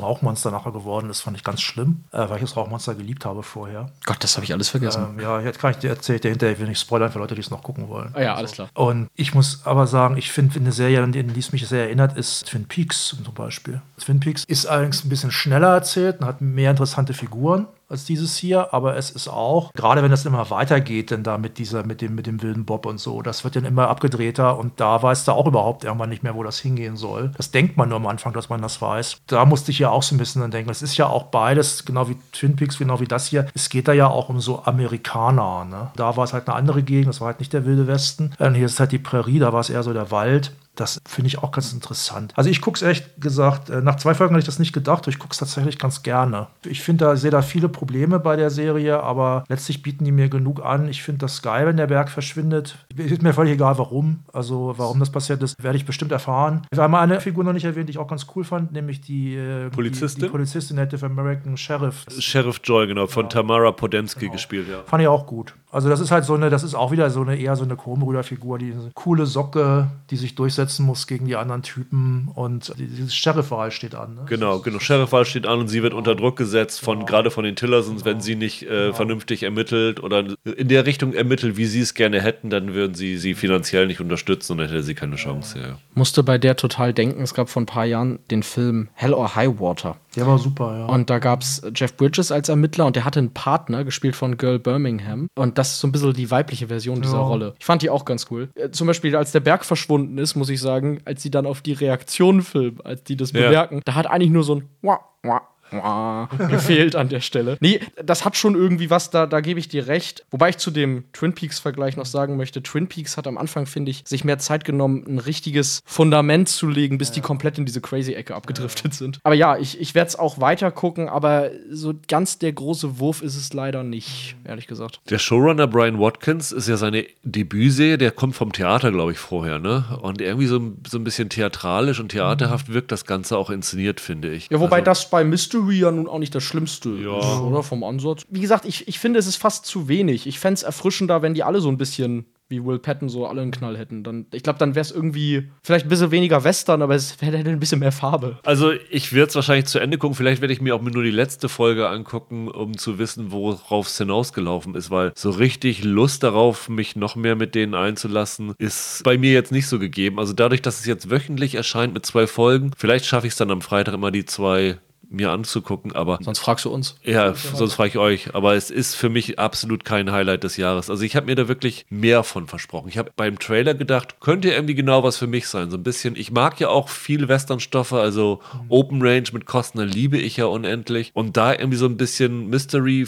Rauchmonster nachher geworden ist, fand ich ganz schlimm, äh, weil ich das Rauchmonster geliebt habe vorher. Gott, das habe ich alles vergessen. Ähm, ja, jetzt kann ich dir erzählen, hinterher, ich will nicht spoilern für Leute, die es noch gucken wollen. Ah ja, alles klar. Und ich muss aber sagen, ich finde eine Serie, an die es mich sehr erinnert, ist Twin Peaks zum Beispiel. Twin Peaks ist allerdings ein bisschen schneller erzählt und hat mehr interessante Figuren als dieses hier, aber es ist auch, gerade wenn das immer weitergeht, denn da mit dieser, mit dem, mit dem wilden Bob und so, das wird dann immer abgedrehter und da weißt du auch überhaupt irgendwann nicht mehr, wo das hingehen soll. Das denkt man nur am Anfang, dass man das weiß. Da musste ich ja auch so ein bisschen dann denken, es ist ja auch beides, genau wie Twin Peaks, genau wie das hier, es geht da ja auch um so Amerikaner, ne? Da war es halt eine andere Gegend, das war halt nicht der wilde Westen. Und hier ist halt die Prärie, da war es eher so der Wald. Das finde ich auch ganz interessant. Also ich gucke es ehrlich gesagt, äh, nach zwei Folgen habe ich das nicht gedacht, ich gucke es tatsächlich ganz gerne. Ich finde da, sehe da viele Probleme bei der Serie, aber letztlich bieten die mir genug an. Ich finde das geil, wenn der Berg verschwindet. Ist mir völlig egal, warum. Also warum das passiert ist, werde ich bestimmt erfahren. Wir haben eine Figur noch nicht erwähnt, die ich auch ganz cool fand, nämlich die äh, Polizistin. Die, die, Polizistin Native American Sheriff. Sheriff Joy, genau, von genau. Tamara Podensky genau. gespielt, ja. Fand ich auch gut. Also das ist halt so eine, das ist auch wieder so eine eher so eine Kronbrüderfigur, die eine coole Socke, die sich durchsetzen muss gegen die anderen Typen und dieses Sheriff-Wahl steht an. Ne? Genau, genau. Sheriff-Wahl steht an und sie wird unter Druck gesetzt von genau. gerade von den Tillersons, genau. wenn sie nicht äh, genau. vernünftig ermittelt oder in der Richtung ermittelt, wie sie es gerne hätten, dann würden sie sie finanziell nicht unterstützen und dann hätte sie keine Chance. Ja. Musste bei der total denken, es gab vor ein paar Jahren den Film Hell or High Water. Der war super, ja. Und da gab es Jeff Bridges als Ermittler und der hatte einen Partner, gespielt von Girl Birmingham. Und das ist so ein bisschen die weibliche Version dieser ja. Rolle. Ich fand die auch ganz cool. Äh, zum Beispiel, als der Berg verschwunden ist, muss ich sagen, als sie dann auf die Reaktion filmen, als die das ja. bemerken, da hat eigentlich nur so ein Wah, Wah, gefehlt an der Stelle. Nee, das hat schon irgendwie was, da, da gebe ich dir recht. Wobei ich zu dem Twin Peaks-Vergleich noch sagen möchte, Twin Peaks hat am Anfang, finde ich, sich mehr Zeit genommen, ein richtiges Fundament zu legen, bis ja. die komplett in diese Crazy-Ecke abgedriftet ja. sind. Aber ja, ich, ich werde es auch weiter gucken, aber so ganz der große Wurf ist es leider nicht, ehrlich gesagt. Der Showrunner Brian Watkins ist ja seine Debütserie, der kommt vom Theater, glaube ich, vorher, ne? Und irgendwie so, so ein bisschen theatralisch und theaterhaft wirkt das Ganze auch inszeniert, finde ich. Ja, wobei also, das bei Mystery Mystery ja nun auch nicht das Schlimmste ja. ist, oder? Vom Ansatz. Wie gesagt, ich, ich finde, es ist fast zu wenig. Ich fände es erfrischender, wenn die alle so ein bisschen wie Will Patton so alle einen Knall hätten. Dann, ich glaube, dann wäre es irgendwie vielleicht ein bisschen weniger Western, aber es hätte ein bisschen mehr Farbe. Also ich werde es wahrscheinlich zu Ende gucken. Vielleicht werde ich mir auch nur die letzte Folge angucken, um zu wissen, worauf es hinausgelaufen ist, weil so richtig Lust darauf, mich noch mehr mit denen einzulassen, ist bei mir jetzt nicht so gegeben. Also dadurch, dass es jetzt wöchentlich erscheint mit zwei Folgen, vielleicht schaffe ich es dann am Freitag immer die zwei mir anzugucken, aber. Sonst fragst du uns. Ja, sonst frage ich euch. Aber es ist für mich absolut kein Highlight des Jahres. Also ich habe mir da wirklich mehr von versprochen. Ich habe beim Trailer gedacht, könnte irgendwie genau was für mich sein. So ein bisschen. Ich mag ja auch viel Westernstoffe, also mhm. Open Range mit Costner liebe ich ja unendlich. Und da irgendwie so ein bisschen Mystery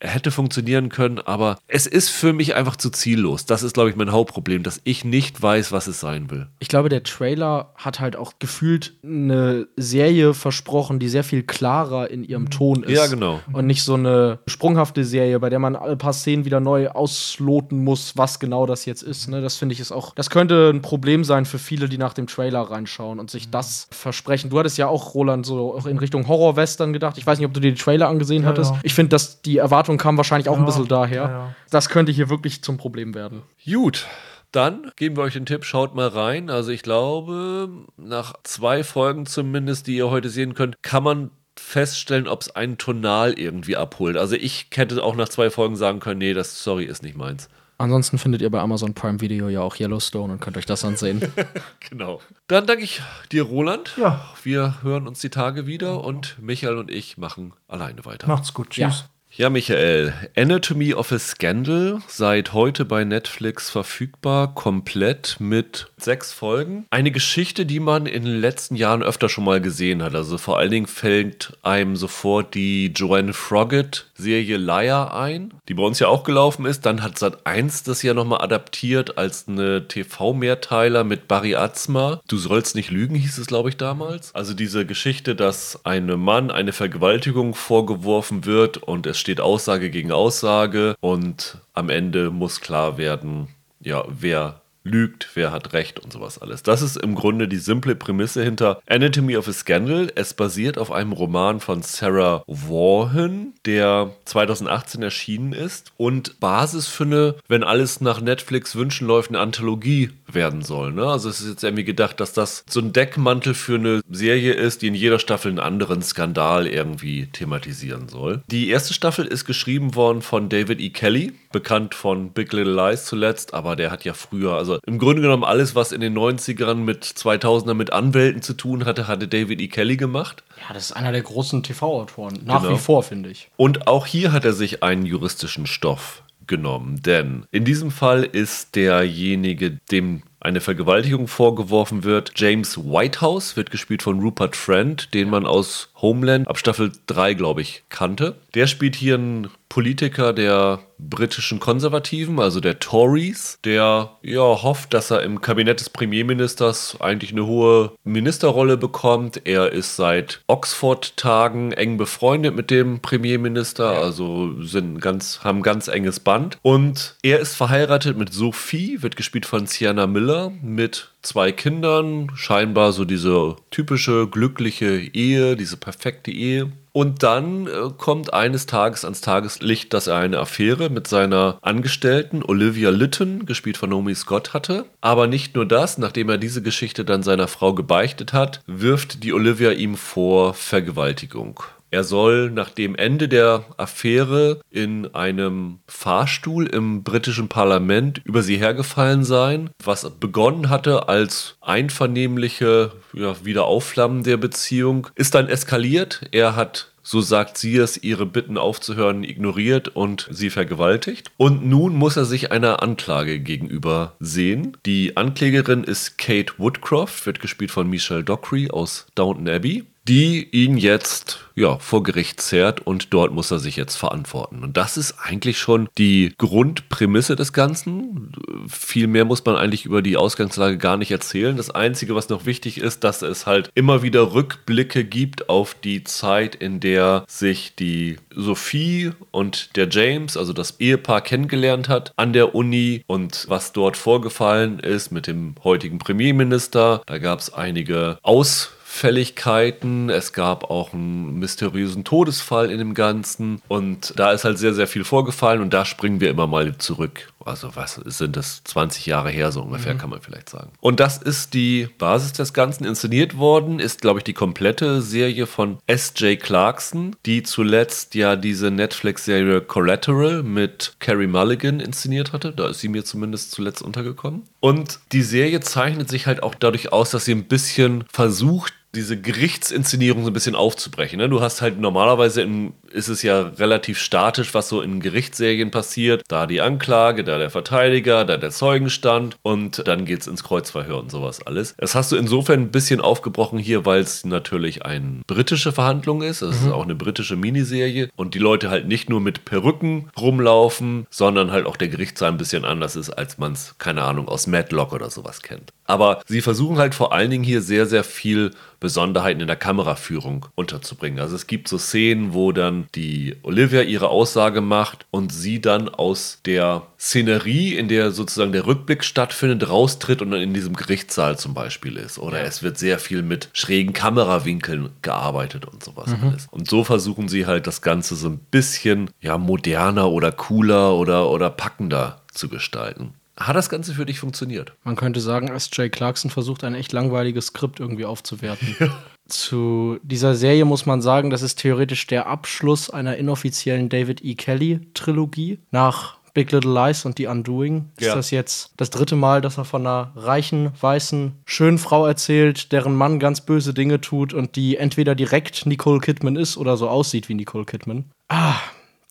hätte funktionieren können, aber es ist für mich einfach zu ziellos. Das ist, glaube ich, mein Hauptproblem, dass ich nicht weiß, was es sein will. Ich glaube, der Trailer hat halt auch gefühlt eine Serie versprochen, die sehr viel klarer in ihrem Ton ist. Ja, genau. Und nicht so eine sprunghafte Serie, bei der man alle paar Szenen wieder neu ausloten muss, was genau das jetzt ist. Ne? Das finde ich ist auch, das könnte ein Problem sein für viele, die nach dem Trailer reinschauen und sich das versprechen. Du hattest ja auch, Roland, so auch in Richtung Horror-Western gedacht. Ich weiß nicht, ob du dir die Trailer angesehen ja, hattest. Ja. Ich finde, dass die Erwartung Erwartung kam wahrscheinlich auch ja, ein bisschen daher. Ja, ja. Das könnte hier wirklich zum Problem werden. Gut. Dann geben wir euch den Tipp, schaut mal rein. Also ich glaube, nach zwei Folgen zumindest, die ihr heute sehen könnt, kann man feststellen, ob es einen Tonal irgendwie abholt. Also ich hätte auch nach zwei Folgen sagen können, nee, das sorry ist nicht meins. Ansonsten findet ihr bei Amazon Prime Video ja auch Yellowstone und könnt euch das ansehen. genau. Dann danke ich dir, Roland. Ja. Wir hören uns die Tage wieder und Michael und ich machen alleine weiter. Macht's gut. Tschüss. Ja. Ja, Michael, Anatomy of a Scandal, seit heute bei Netflix verfügbar, komplett mit sechs Folgen. Eine Geschichte, die man in den letzten Jahren öfter schon mal gesehen hat. Also vor allen Dingen fällt einem sofort die Joanne Froggatt-Serie Liar ein, die bei uns ja auch gelaufen ist. Dann hat Sat 1 das ja nochmal adaptiert als eine TV-Mehrteiler mit Barry Atzma. Du sollst nicht lügen, hieß es, glaube ich, damals. Also diese Geschichte, dass einem Mann eine Vergewaltigung vorgeworfen wird und es steht Aussage gegen Aussage und am Ende muss klar werden, ja, wer lügt, wer hat recht und sowas alles. Das ist im Grunde die simple Prämisse hinter Anatomy of a Scandal. Es basiert auf einem Roman von Sarah Vaughan, der 2018 erschienen ist und Basis für eine, wenn alles nach Netflix Wünschen läuft, eine Anthologie werden soll. Ne? Also es ist jetzt irgendwie gedacht, dass das so ein Deckmantel für eine Serie ist, die in jeder Staffel einen anderen Skandal irgendwie thematisieren soll. Die erste Staffel ist geschrieben worden von David E. Kelly, bekannt von Big Little Lies zuletzt, aber der hat ja früher, also im Grunde genommen alles, was in den 90ern mit 2000er mit Anwälten zu tun hatte, hatte David E. Kelly gemacht. Ja, das ist einer der großen TV-Autoren, nach genau. wie vor, finde ich. Und auch hier hat er sich einen juristischen Stoff genommen, denn in diesem Fall ist derjenige, dem eine Vergewaltigung vorgeworfen wird. James Whitehouse wird gespielt von Rupert Friend, den man aus Homeland ab Staffel 3, glaube ich, kannte. Der spielt hier einen Politiker der britischen Konservativen, also der Tories, der ja hofft, dass er im Kabinett des Premierministers eigentlich eine hohe Ministerrolle bekommt. Er ist seit Oxford-Tagen eng befreundet mit dem Premierminister, also sind ganz, haben ganz enges Band. Und er ist verheiratet mit Sophie, wird gespielt von Sienna Miller, mit zwei Kindern, scheinbar so diese typische glückliche Ehe, diese perfekte Ehe. Und dann äh, kommt eines Tages ans Tageslicht, dass er eine Affäre mit seiner Angestellten Olivia Litton, gespielt von Naomi Scott, hatte. Aber nicht nur das, nachdem er diese Geschichte dann seiner Frau gebeichtet hat, wirft die Olivia ihm vor Vergewaltigung. Er soll nach dem Ende der Affäre in einem Fahrstuhl im britischen Parlament über sie hergefallen sein, was begonnen hatte als einvernehmliche ja, Wiederaufflammen der Beziehung, ist dann eskaliert. Er hat so sagt sie es, ihre Bitten aufzuhören, ignoriert und sie vergewaltigt. Und nun muss er sich einer Anklage gegenüber sehen. Die Anklägerin ist Kate Woodcroft, wird gespielt von Michelle Dockery aus Downton Abbey die ihn jetzt ja, vor Gericht zerrt und dort muss er sich jetzt verantworten. Und das ist eigentlich schon die Grundprämisse des Ganzen. Viel mehr muss man eigentlich über die Ausgangslage gar nicht erzählen. Das Einzige, was noch wichtig ist, dass es halt immer wieder Rückblicke gibt auf die Zeit, in der sich die Sophie und der James, also das Ehepaar, kennengelernt hat an der Uni und was dort vorgefallen ist mit dem heutigen Premierminister. Da gab es einige Aus Auffälligkeiten. Es gab auch einen mysteriösen Todesfall in dem Ganzen. Und da ist halt sehr, sehr viel vorgefallen und da springen wir immer mal zurück. Also was sind das? 20 Jahre her, so ungefähr, mhm. kann man vielleicht sagen. Und das ist die Basis des Ganzen. Inszeniert worden ist, glaube ich, die komplette Serie von S.J. Clarkson, die zuletzt ja diese Netflix-Serie Collateral mit Carrie Mulligan inszeniert hatte. Da ist sie mir zumindest zuletzt untergekommen. Und die Serie zeichnet sich halt auch dadurch aus, dass sie ein bisschen versucht, diese Gerichtsinszenierung so ein bisschen aufzubrechen. Ne? Du hast halt normalerweise im, ist es ja relativ statisch, was so in Gerichtsserien passiert. Da die Anklage, da der Verteidiger, da der Zeugenstand und dann geht es ins Kreuzverhör und sowas alles. Das hast du insofern ein bisschen aufgebrochen hier, weil es natürlich eine britische Verhandlung ist. Es mhm. ist auch eine britische Miniserie und die Leute halt nicht nur mit Perücken rumlaufen, sondern halt auch der Gerichtssaal ein bisschen anders ist, als man es, keine Ahnung, aus Madlock oder sowas kennt. Aber sie versuchen halt vor allen Dingen hier sehr, sehr viel Besonderheiten in der Kameraführung unterzubringen. Also es gibt so Szenen, wo dann die Olivia ihre Aussage macht und sie dann aus der Szenerie, in der sozusagen der Rückblick stattfindet, raustritt und dann in diesem Gerichtssaal zum Beispiel ist. Oder es wird sehr viel mit schrägen Kamerawinkeln gearbeitet und sowas mhm. alles. Und so versuchen sie halt das Ganze so ein bisschen ja moderner oder cooler oder, oder packender zu gestalten. Hat das Ganze für dich funktioniert? Man könnte sagen, S.J. Clarkson versucht ein echt langweiliges Skript irgendwie aufzuwerten. Ja. Zu dieser Serie muss man sagen, das ist theoretisch der Abschluss einer inoffiziellen David E. Kelly-Trilogie. Nach Big Little Lies und The Undoing ist ja. das jetzt das dritte Mal, dass er von einer reichen, weißen, schönen Frau erzählt, deren Mann ganz böse Dinge tut und die entweder direkt Nicole Kidman ist oder so aussieht wie Nicole Kidman. Ah,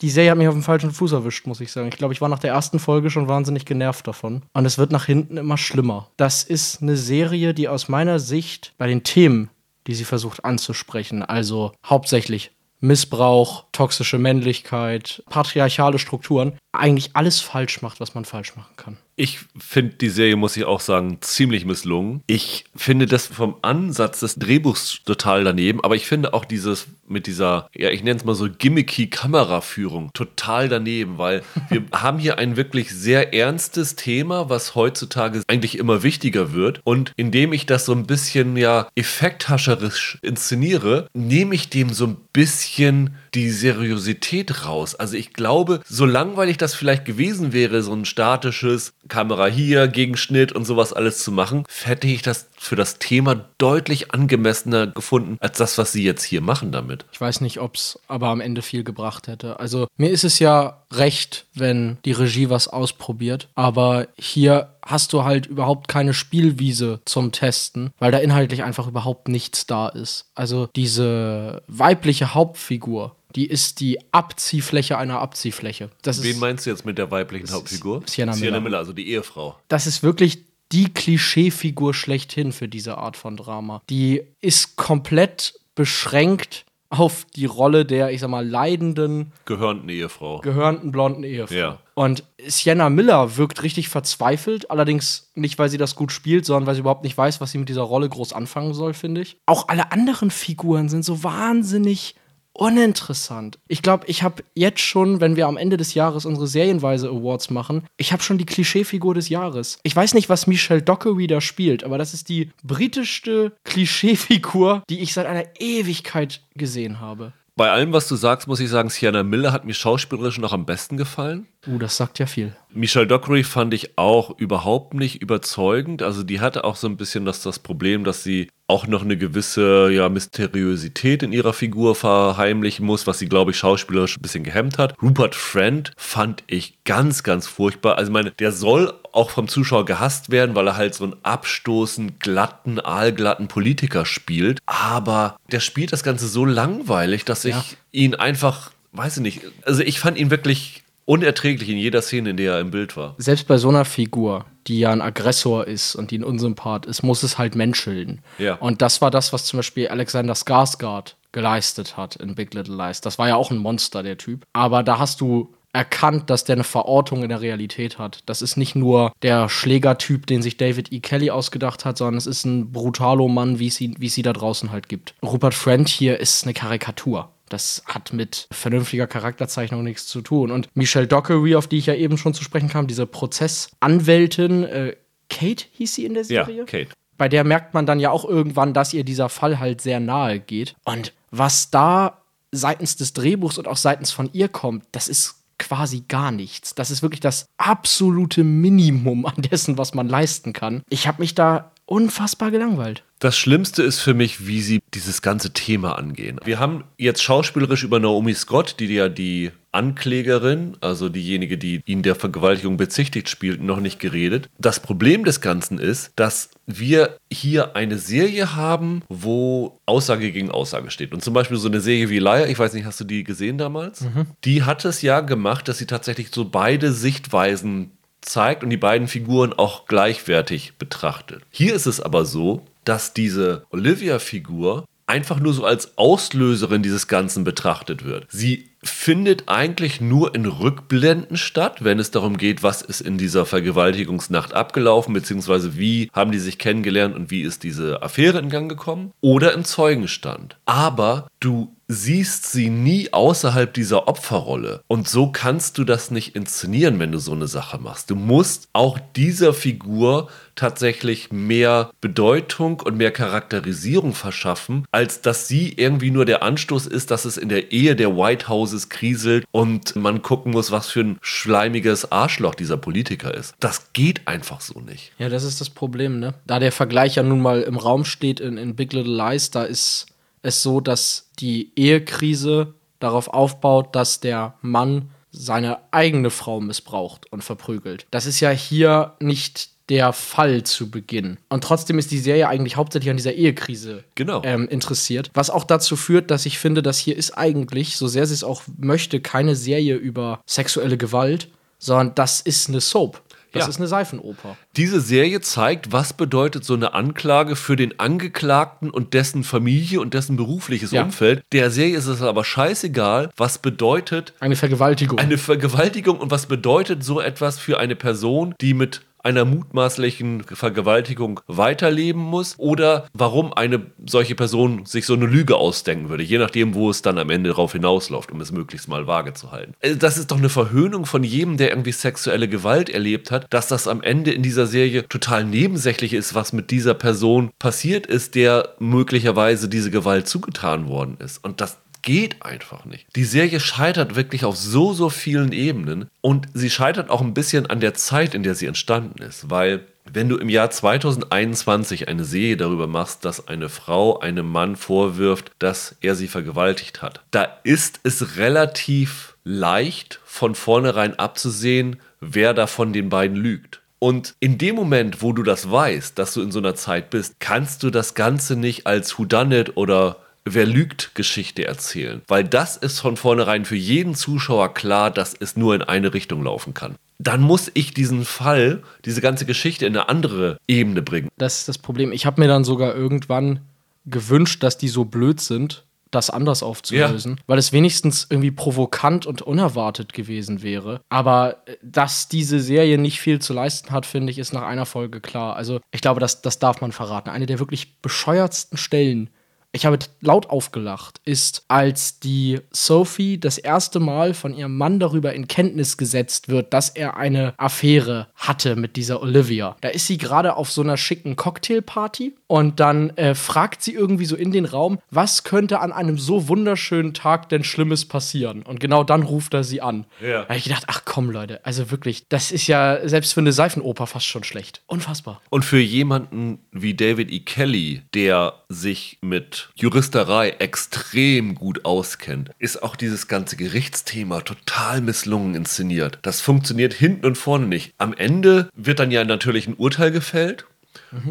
Die Serie hat mich auf dem falschen Fuß erwischt, muss ich sagen. Ich glaube, ich war nach der ersten Folge schon wahnsinnig genervt davon. Und es wird nach hinten immer schlimmer. Das ist eine Serie, die aus meiner Sicht bei den Themen, die sie versucht anzusprechen, also hauptsächlich Missbrauch, toxische Männlichkeit, patriarchale Strukturen, eigentlich alles falsch macht, was man falsch machen kann. Ich finde die Serie, muss ich auch sagen, ziemlich misslungen. Ich finde das vom Ansatz des Drehbuchs total daneben, aber ich finde auch dieses mit dieser, ja, ich nenne es mal so gimmicky Kameraführung total daneben, weil wir haben hier ein wirklich sehr ernstes Thema, was heutzutage eigentlich immer wichtiger wird. Und indem ich das so ein bisschen, ja, effekthascherisch inszeniere, nehme ich dem so ein bisschen die Seriosität raus. Also ich glaube, so langweilig das vielleicht gewesen wäre, so ein statisches Kamera hier, Gegenschnitt und sowas alles zu machen, hätte ich das für das Thema deutlich angemessener gefunden, als das, was sie jetzt hier machen damit. Ich weiß nicht, ob es aber am Ende viel gebracht hätte. Also mir ist es ja recht, wenn die Regie was ausprobiert, aber hier hast du halt überhaupt keine Spielwiese zum Testen, weil da inhaltlich einfach überhaupt nichts da ist. Also diese weibliche Hauptfigur, die ist die Abziehfläche einer Abziehfläche. Das Wen ist, meinst du jetzt mit der weiblichen Hauptfigur? Sienna Miller. Sienna Miller, also die Ehefrau. das ist wirklich die Klischeefigur schlechthin für diese Art von Drama. Die ist komplett beschränkt auf die Rolle der, ich sag mal, leidenden, Gehörnten Ehefrau. gehörnten blonden Ehefrau. Ja. Und Sienna Miller wirkt richtig verzweifelt, allerdings nicht, weil sie das gut spielt, sondern weil sie überhaupt nicht weiß, was sie mit dieser Rolle groß anfangen soll, finde ich. Auch alle anderen Figuren sind so wahnsinnig uninteressant. Ich glaube, ich habe jetzt schon, wenn wir am Ende des Jahres unsere serienweise Awards machen, ich habe schon die Klischeefigur des Jahres. Ich weiß nicht, was Michelle Dockery da spielt, aber das ist die britischste Klischeefigur, die ich seit einer Ewigkeit gesehen habe. Bei allem, was du sagst, muss ich sagen, Sienna Miller hat mir schauspielerisch noch am besten gefallen. Uh, das sagt ja viel. Michelle Dockery fand ich auch überhaupt nicht überzeugend. Also die hatte auch so ein bisschen das, das Problem, dass sie auch noch eine gewisse ja, Mysteriosität in ihrer Figur verheimlichen muss, was sie, glaube ich, schauspielerisch ein bisschen gehemmt hat. Rupert Friend fand ich ganz, ganz furchtbar. Also ich meine, der soll auch vom Zuschauer gehasst werden, weil er halt so einen abstoßend glatten, aalglatten Politiker spielt. Aber der spielt das Ganze so langweilig, dass ich Ja. ihn einfach, weiß ich nicht, also ich fand ihn wirklich unerträglich in jeder Szene, in der er im Bild war. Selbst bei so einer Figur, die ja ein Aggressor ist und die ein Unsympath ist, muss es halt menscheln. Ja. Und das war das, was zum Beispiel Alexander Skarsgård geleistet hat in Big Little Lies. Das war ja auch ein Monster, der Typ. Aber da hast du erkannt, dass der eine Verortung in der Realität hat. Das ist nicht nur der Schlägertyp, den sich David E. Kelly ausgedacht hat, sondern es ist ein brutalo Mann, wie es ihn, wie es sie da draußen halt gibt. Rupert Friend hier ist eine Karikatur. Das hat mit vernünftiger Charakterzeichnung nichts zu tun. Und Michelle Dockery, auf die ich ja eben schon zu sprechen kam, diese Prozessanwältin, äh, Kate hieß sie in der Ja, Serie? Kate. bei der merkt man dann ja auch irgendwann, dass ihr dieser Fall halt sehr nahe geht. Und was da seitens des Drehbuchs und auch seitens von ihr kommt, das ist quasi gar nichts. Das ist wirklich das absolute Minimum an dessen, was man leisten kann. Ich habe mich da unfassbar gelangweilt. Das Schlimmste ist für mich, wie sie dieses ganze Thema angehen. Wir haben jetzt schauspielerisch über Naomi Scott, die ja die Anklägerin, also diejenige, die ihn der Vergewaltigung bezichtigt, spielt, noch nicht geredet. Das Problem des Ganzen ist, dass wir hier eine Serie haben, wo Aussage gegen Aussage steht. Und zum Beispiel so eine Serie wie Liar, ich weiß nicht, hast du die gesehen damals? Die hat es ja gemacht, dass sie tatsächlich so beide Sichtweisen zeigt und die beiden Figuren auch gleichwertig betrachtet. Hier ist es aber so, dass diese Olivia-Figur einfach nur so als Auslöserin dieses Ganzen betrachtet wird. Sie findet eigentlich nur in Rückblenden statt, wenn es darum geht, was ist in dieser Vergewaltigungsnacht abgelaufen, beziehungsweise wie haben die sich kennengelernt und wie ist diese Affäre in Gang gekommen, oder im Zeugenstand. Aber du siehst sie nie außerhalb dieser Opferrolle. Und so kannst du das nicht inszenieren, wenn du so eine Sache machst. Du musst auch dieser Figur tatsächlich mehr Bedeutung und mehr Charakterisierung verschaffen, als dass sie irgendwie nur der Anstoß ist, dass es in der Ehe der White Houses kriselt und man gucken muss, was für ein schleimiges Arschloch dieser Politiker ist. Das geht einfach so nicht. Ja, das ist das Problem, ne? Da der Vergleich ja nun mal im Raum steht in, in Big Little Lies, da ist es so, dass die Ehekrise darauf aufbaut, dass der Mann seine eigene Frau missbraucht und verprügelt. Das ist ja hier nicht der Fall zu Beginn. Und trotzdem ist die Serie eigentlich hauptsächlich an dieser Ehekrise Genau. ähm, interessiert. Was auch dazu führt, dass ich finde, dass hier ist eigentlich, so sehr sie es auch möchte, keine Serie über sexuelle Gewalt, sondern das ist eine Soap. Das Ja. ist eine Seifenoper. Diese Serie zeigt, was bedeutet so eine Anklage für den Angeklagten und dessen Familie und dessen berufliches Ja. Umfeld. Der Serie ist es aber scheißegal, was bedeutet Eine Vergewaltigung. eine Vergewaltigung und was bedeutet so etwas für eine Person, die mit einer mutmaßlichen Vergewaltigung weiterleben muss oder warum eine solche Person sich so eine Lüge ausdenken würde, je nachdem, wo es dann am Ende darauf hinausläuft, um es möglichst mal vage zu halten. Also Das ist doch eine Verhöhnung von jedem, der irgendwie sexuelle Gewalt erlebt hat, dass das am Ende in dieser Serie total nebensächlich ist, was mit dieser Person passiert ist, der möglicherweise diese Gewalt zugetan worden ist. Und das geht einfach nicht. Die Serie scheitert wirklich auf so, so vielen Ebenen und sie scheitert auch ein bisschen an der Zeit, in der sie entstanden ist, weil wenn du im Jahr 2021 eine Serie darüber machst, dass eine Frau einem Mann vorwirft, dass er sie vergewaltigt hat, da ist es relativ leicht von vornherein abzusehen, wer da von den beiden lügt. Und in dem Moment, wo du das weißt, dass du in so einer Zeit bist, kannst du das Ganze nicht als Whodunit oder Wer lügt Geschichte erzählen, weil das ist von vornherein für jeden Zuschauer klar, dass es nur in eine Richtung laufen kann. Dann muss ich diesen Fall, diese ganze Geschichte in eine andere Ebene bringen. Das ist das Problem. Ich habe mir dann sogar irgendwann gewünscht, dass die so blöd sind, das anders aufzulösen, weil es wenigstens irgendwie provokant und unerwartet gewesen wäre. Aber äh, dass diese Serie nicht viel zu leisten hat, finde ich, ist nach einer Folge klar. Also ich glaube, das, das darf man verraten. Eine der wirklich bescheuertsten Stellen ich habe laut aufgelacht, ist, als die Sophie das erste Mal von ihrem Mann darüber in Kenntnis gesetzt wird, dass er eine Affäre hatte mit dieser Olivia. Da ist sie gerade auf so einer schicken Cocktailparty und dann äh, fragt sie irgendwie so in den Raum, was könnte an einem so wunderschönen Tag denn Schlimmes passieren? Und genau dann ruft er sie an. Ja. Da hab ich gedacht, ach komm Leute, also wirklich, das ist ja selbst für eine Seifenoper fast schon schlecht. Unfassbar. Und für jemanden wie David E. Kelly, der sich mit Juristerei extrem gut auskennt, ist auch dieses ganze Gerichtsthema total misslungen inszeniert. Das funktioniert hinten und vorne nicht. Am Ende wird dann ja natürlich ein Urteil gefällt.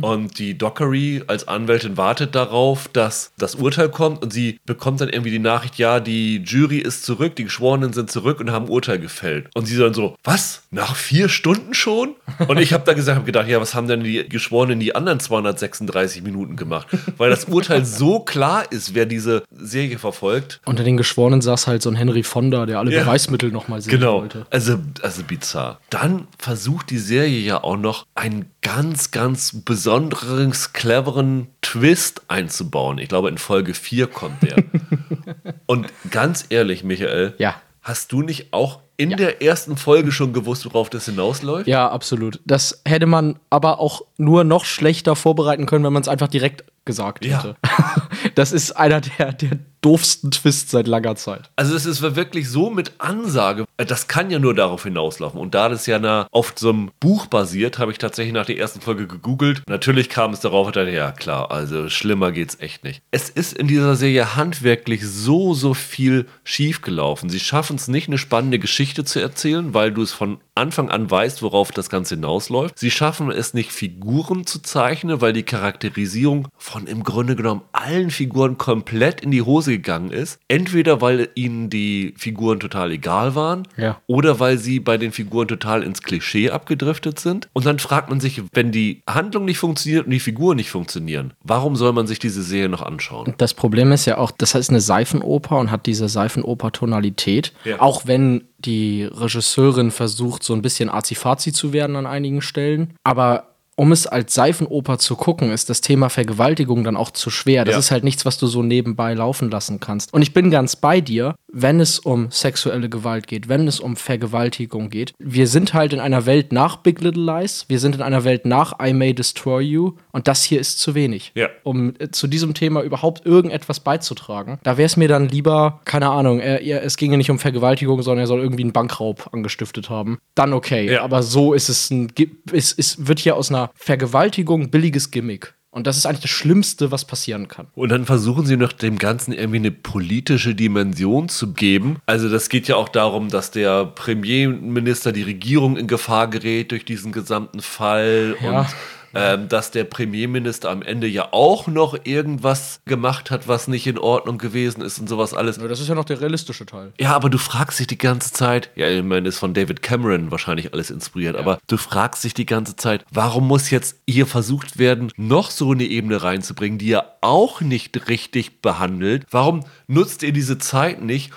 Und die Dockery als Anwältin wartet darauf, dass das Urteil kommt und sie bekommt dann irgendwie die Nachricht, ja, die Jury ist zurück, die Geschworenen sind zurück und haben Urteil gefällt. Und sie dann so, was? Nach vier Stunden schon? Und ich habe da gesagt, hab gedacht, ja, was haben denn die Geschworenen die anderen 236 Minuten gemacht? Weil das Urteil so klar ist, wer diese Serie verfolgt. Unter den Geschworenen saß halt so ein Henry Fonda, der alle Ja. Beweismittel nochmal sehen Genau. wollte. Also, also bizarr. Dann versucht die Serie ja auch noch einen ganz, ganz besonderen, cleveren Twist einzubauen. Ich glaube, in Folge 4 kommt der. Und ganz ehrlich, Michael, Ja. hast du nicht auch in Ja. der ersten Folge schon gewusst, worauf das hinausläuft? Ja, absolut. Das hätte man aber auch nur noch schlechter vorbereiten können, wenn man es einfach direkt gesagt Ja. hätte. Das ist einer der, der doofsten Twists seit langer Zeit. Also es ist wirklich so mit Ansage, das kann ja nur darauf hinauslaufen. Und da das ja na, auf so einem Buch basiert, habe ich tatsächlich nach der ersten Folge gegoogelt. Natürlich kam es darauf, dachte, ja klar, also schlimmer geht's echt nicht. Es ist in dieser Serie handwerklich so, so viel schiefgelaufen. Sie schaffen es nicht, eine spannende Geschichte zu erzählen, weil du es von Anfang an weißt, worauf das Ganze hinausläuft. Sie schaffen es nicht, Figuren zu zeichnen, weil die Charakterisierung von im Grunde genommen allen Figuren komplett in die Hose gegangen ist. Entweder weil ihnen die Figuren total egal waren Ja. oder weil sie bei den Figuren total ins Klischee abgedriftet sind. Und dann fragt man sich, wenn die Handlung nicht funktioniert und die Figuren nicht funktionieren, warum soll man sich diese Serie noch anschauen? Das Problem ist ja auch, das heißt eine Seifenoper und hat diese Seifenoper-Tonalität. Ja. Auch wenn die Regisseurin versucht, so ein bisschen azifazi zu werden an einigen Stellen. Aber um es als Seifenoper zu gucken, ist das Thema Vergewaltigung dann auch zu schwer. Das Ja. ist halt nichts, was du so nebenbei laufen lassen kannst. Und ich bin ganz bei dir, wenn es um sexuelle Gewalt geht, wenn es um Vergewaltigung geht. Wir sind halt in einer Welt nach Big Little Lies, wir sind in einer Welt nach I May Destroy You und das hier ist zu wenig Ja. um äh, zu diesem Thema überhaupt irgendetwas beizutragen. Da wäre es mir dann lieber, keine Ahnung, er, er, es ginge nicht um Vergewaltigung, sondern er soll irgendwie einen Bankraub angestiftet haben. Dann okay. Ja. Aber so ist es ein, es, es wird hier aus einer Vergewaltigung billiges Gimmick. Und das ist eigentlich das Schlimmste, was passieren kann. Und dann versuchen sie noch dem Ganzen irgendwie eine politische Dimension zu geben. Also das geht ja auch darum, dass der Premierminister, die Regierung in Gefahr gerät durch diesen gesamten Fall. Ja. Und ähm, dass der Premierminister am Ende ja auch noch irgendwas gemacht hat, was nicht in Ordnung gewesen ist und sowas alles. Das ist ja noch der realistische Teil. Ja, aber du fragst dich die ganze Zeit, ja, ich meine, ist von David Cameron wahrscheinlich alles inspiriert, ja. aber du fragst dich die ganze Zeit, warum muss jetzt hier versucht werden, noch so eine Ebene reinzubringen, die er auch nicht richtig behandelt? Warum nutzt ihr diese Zeit nicht,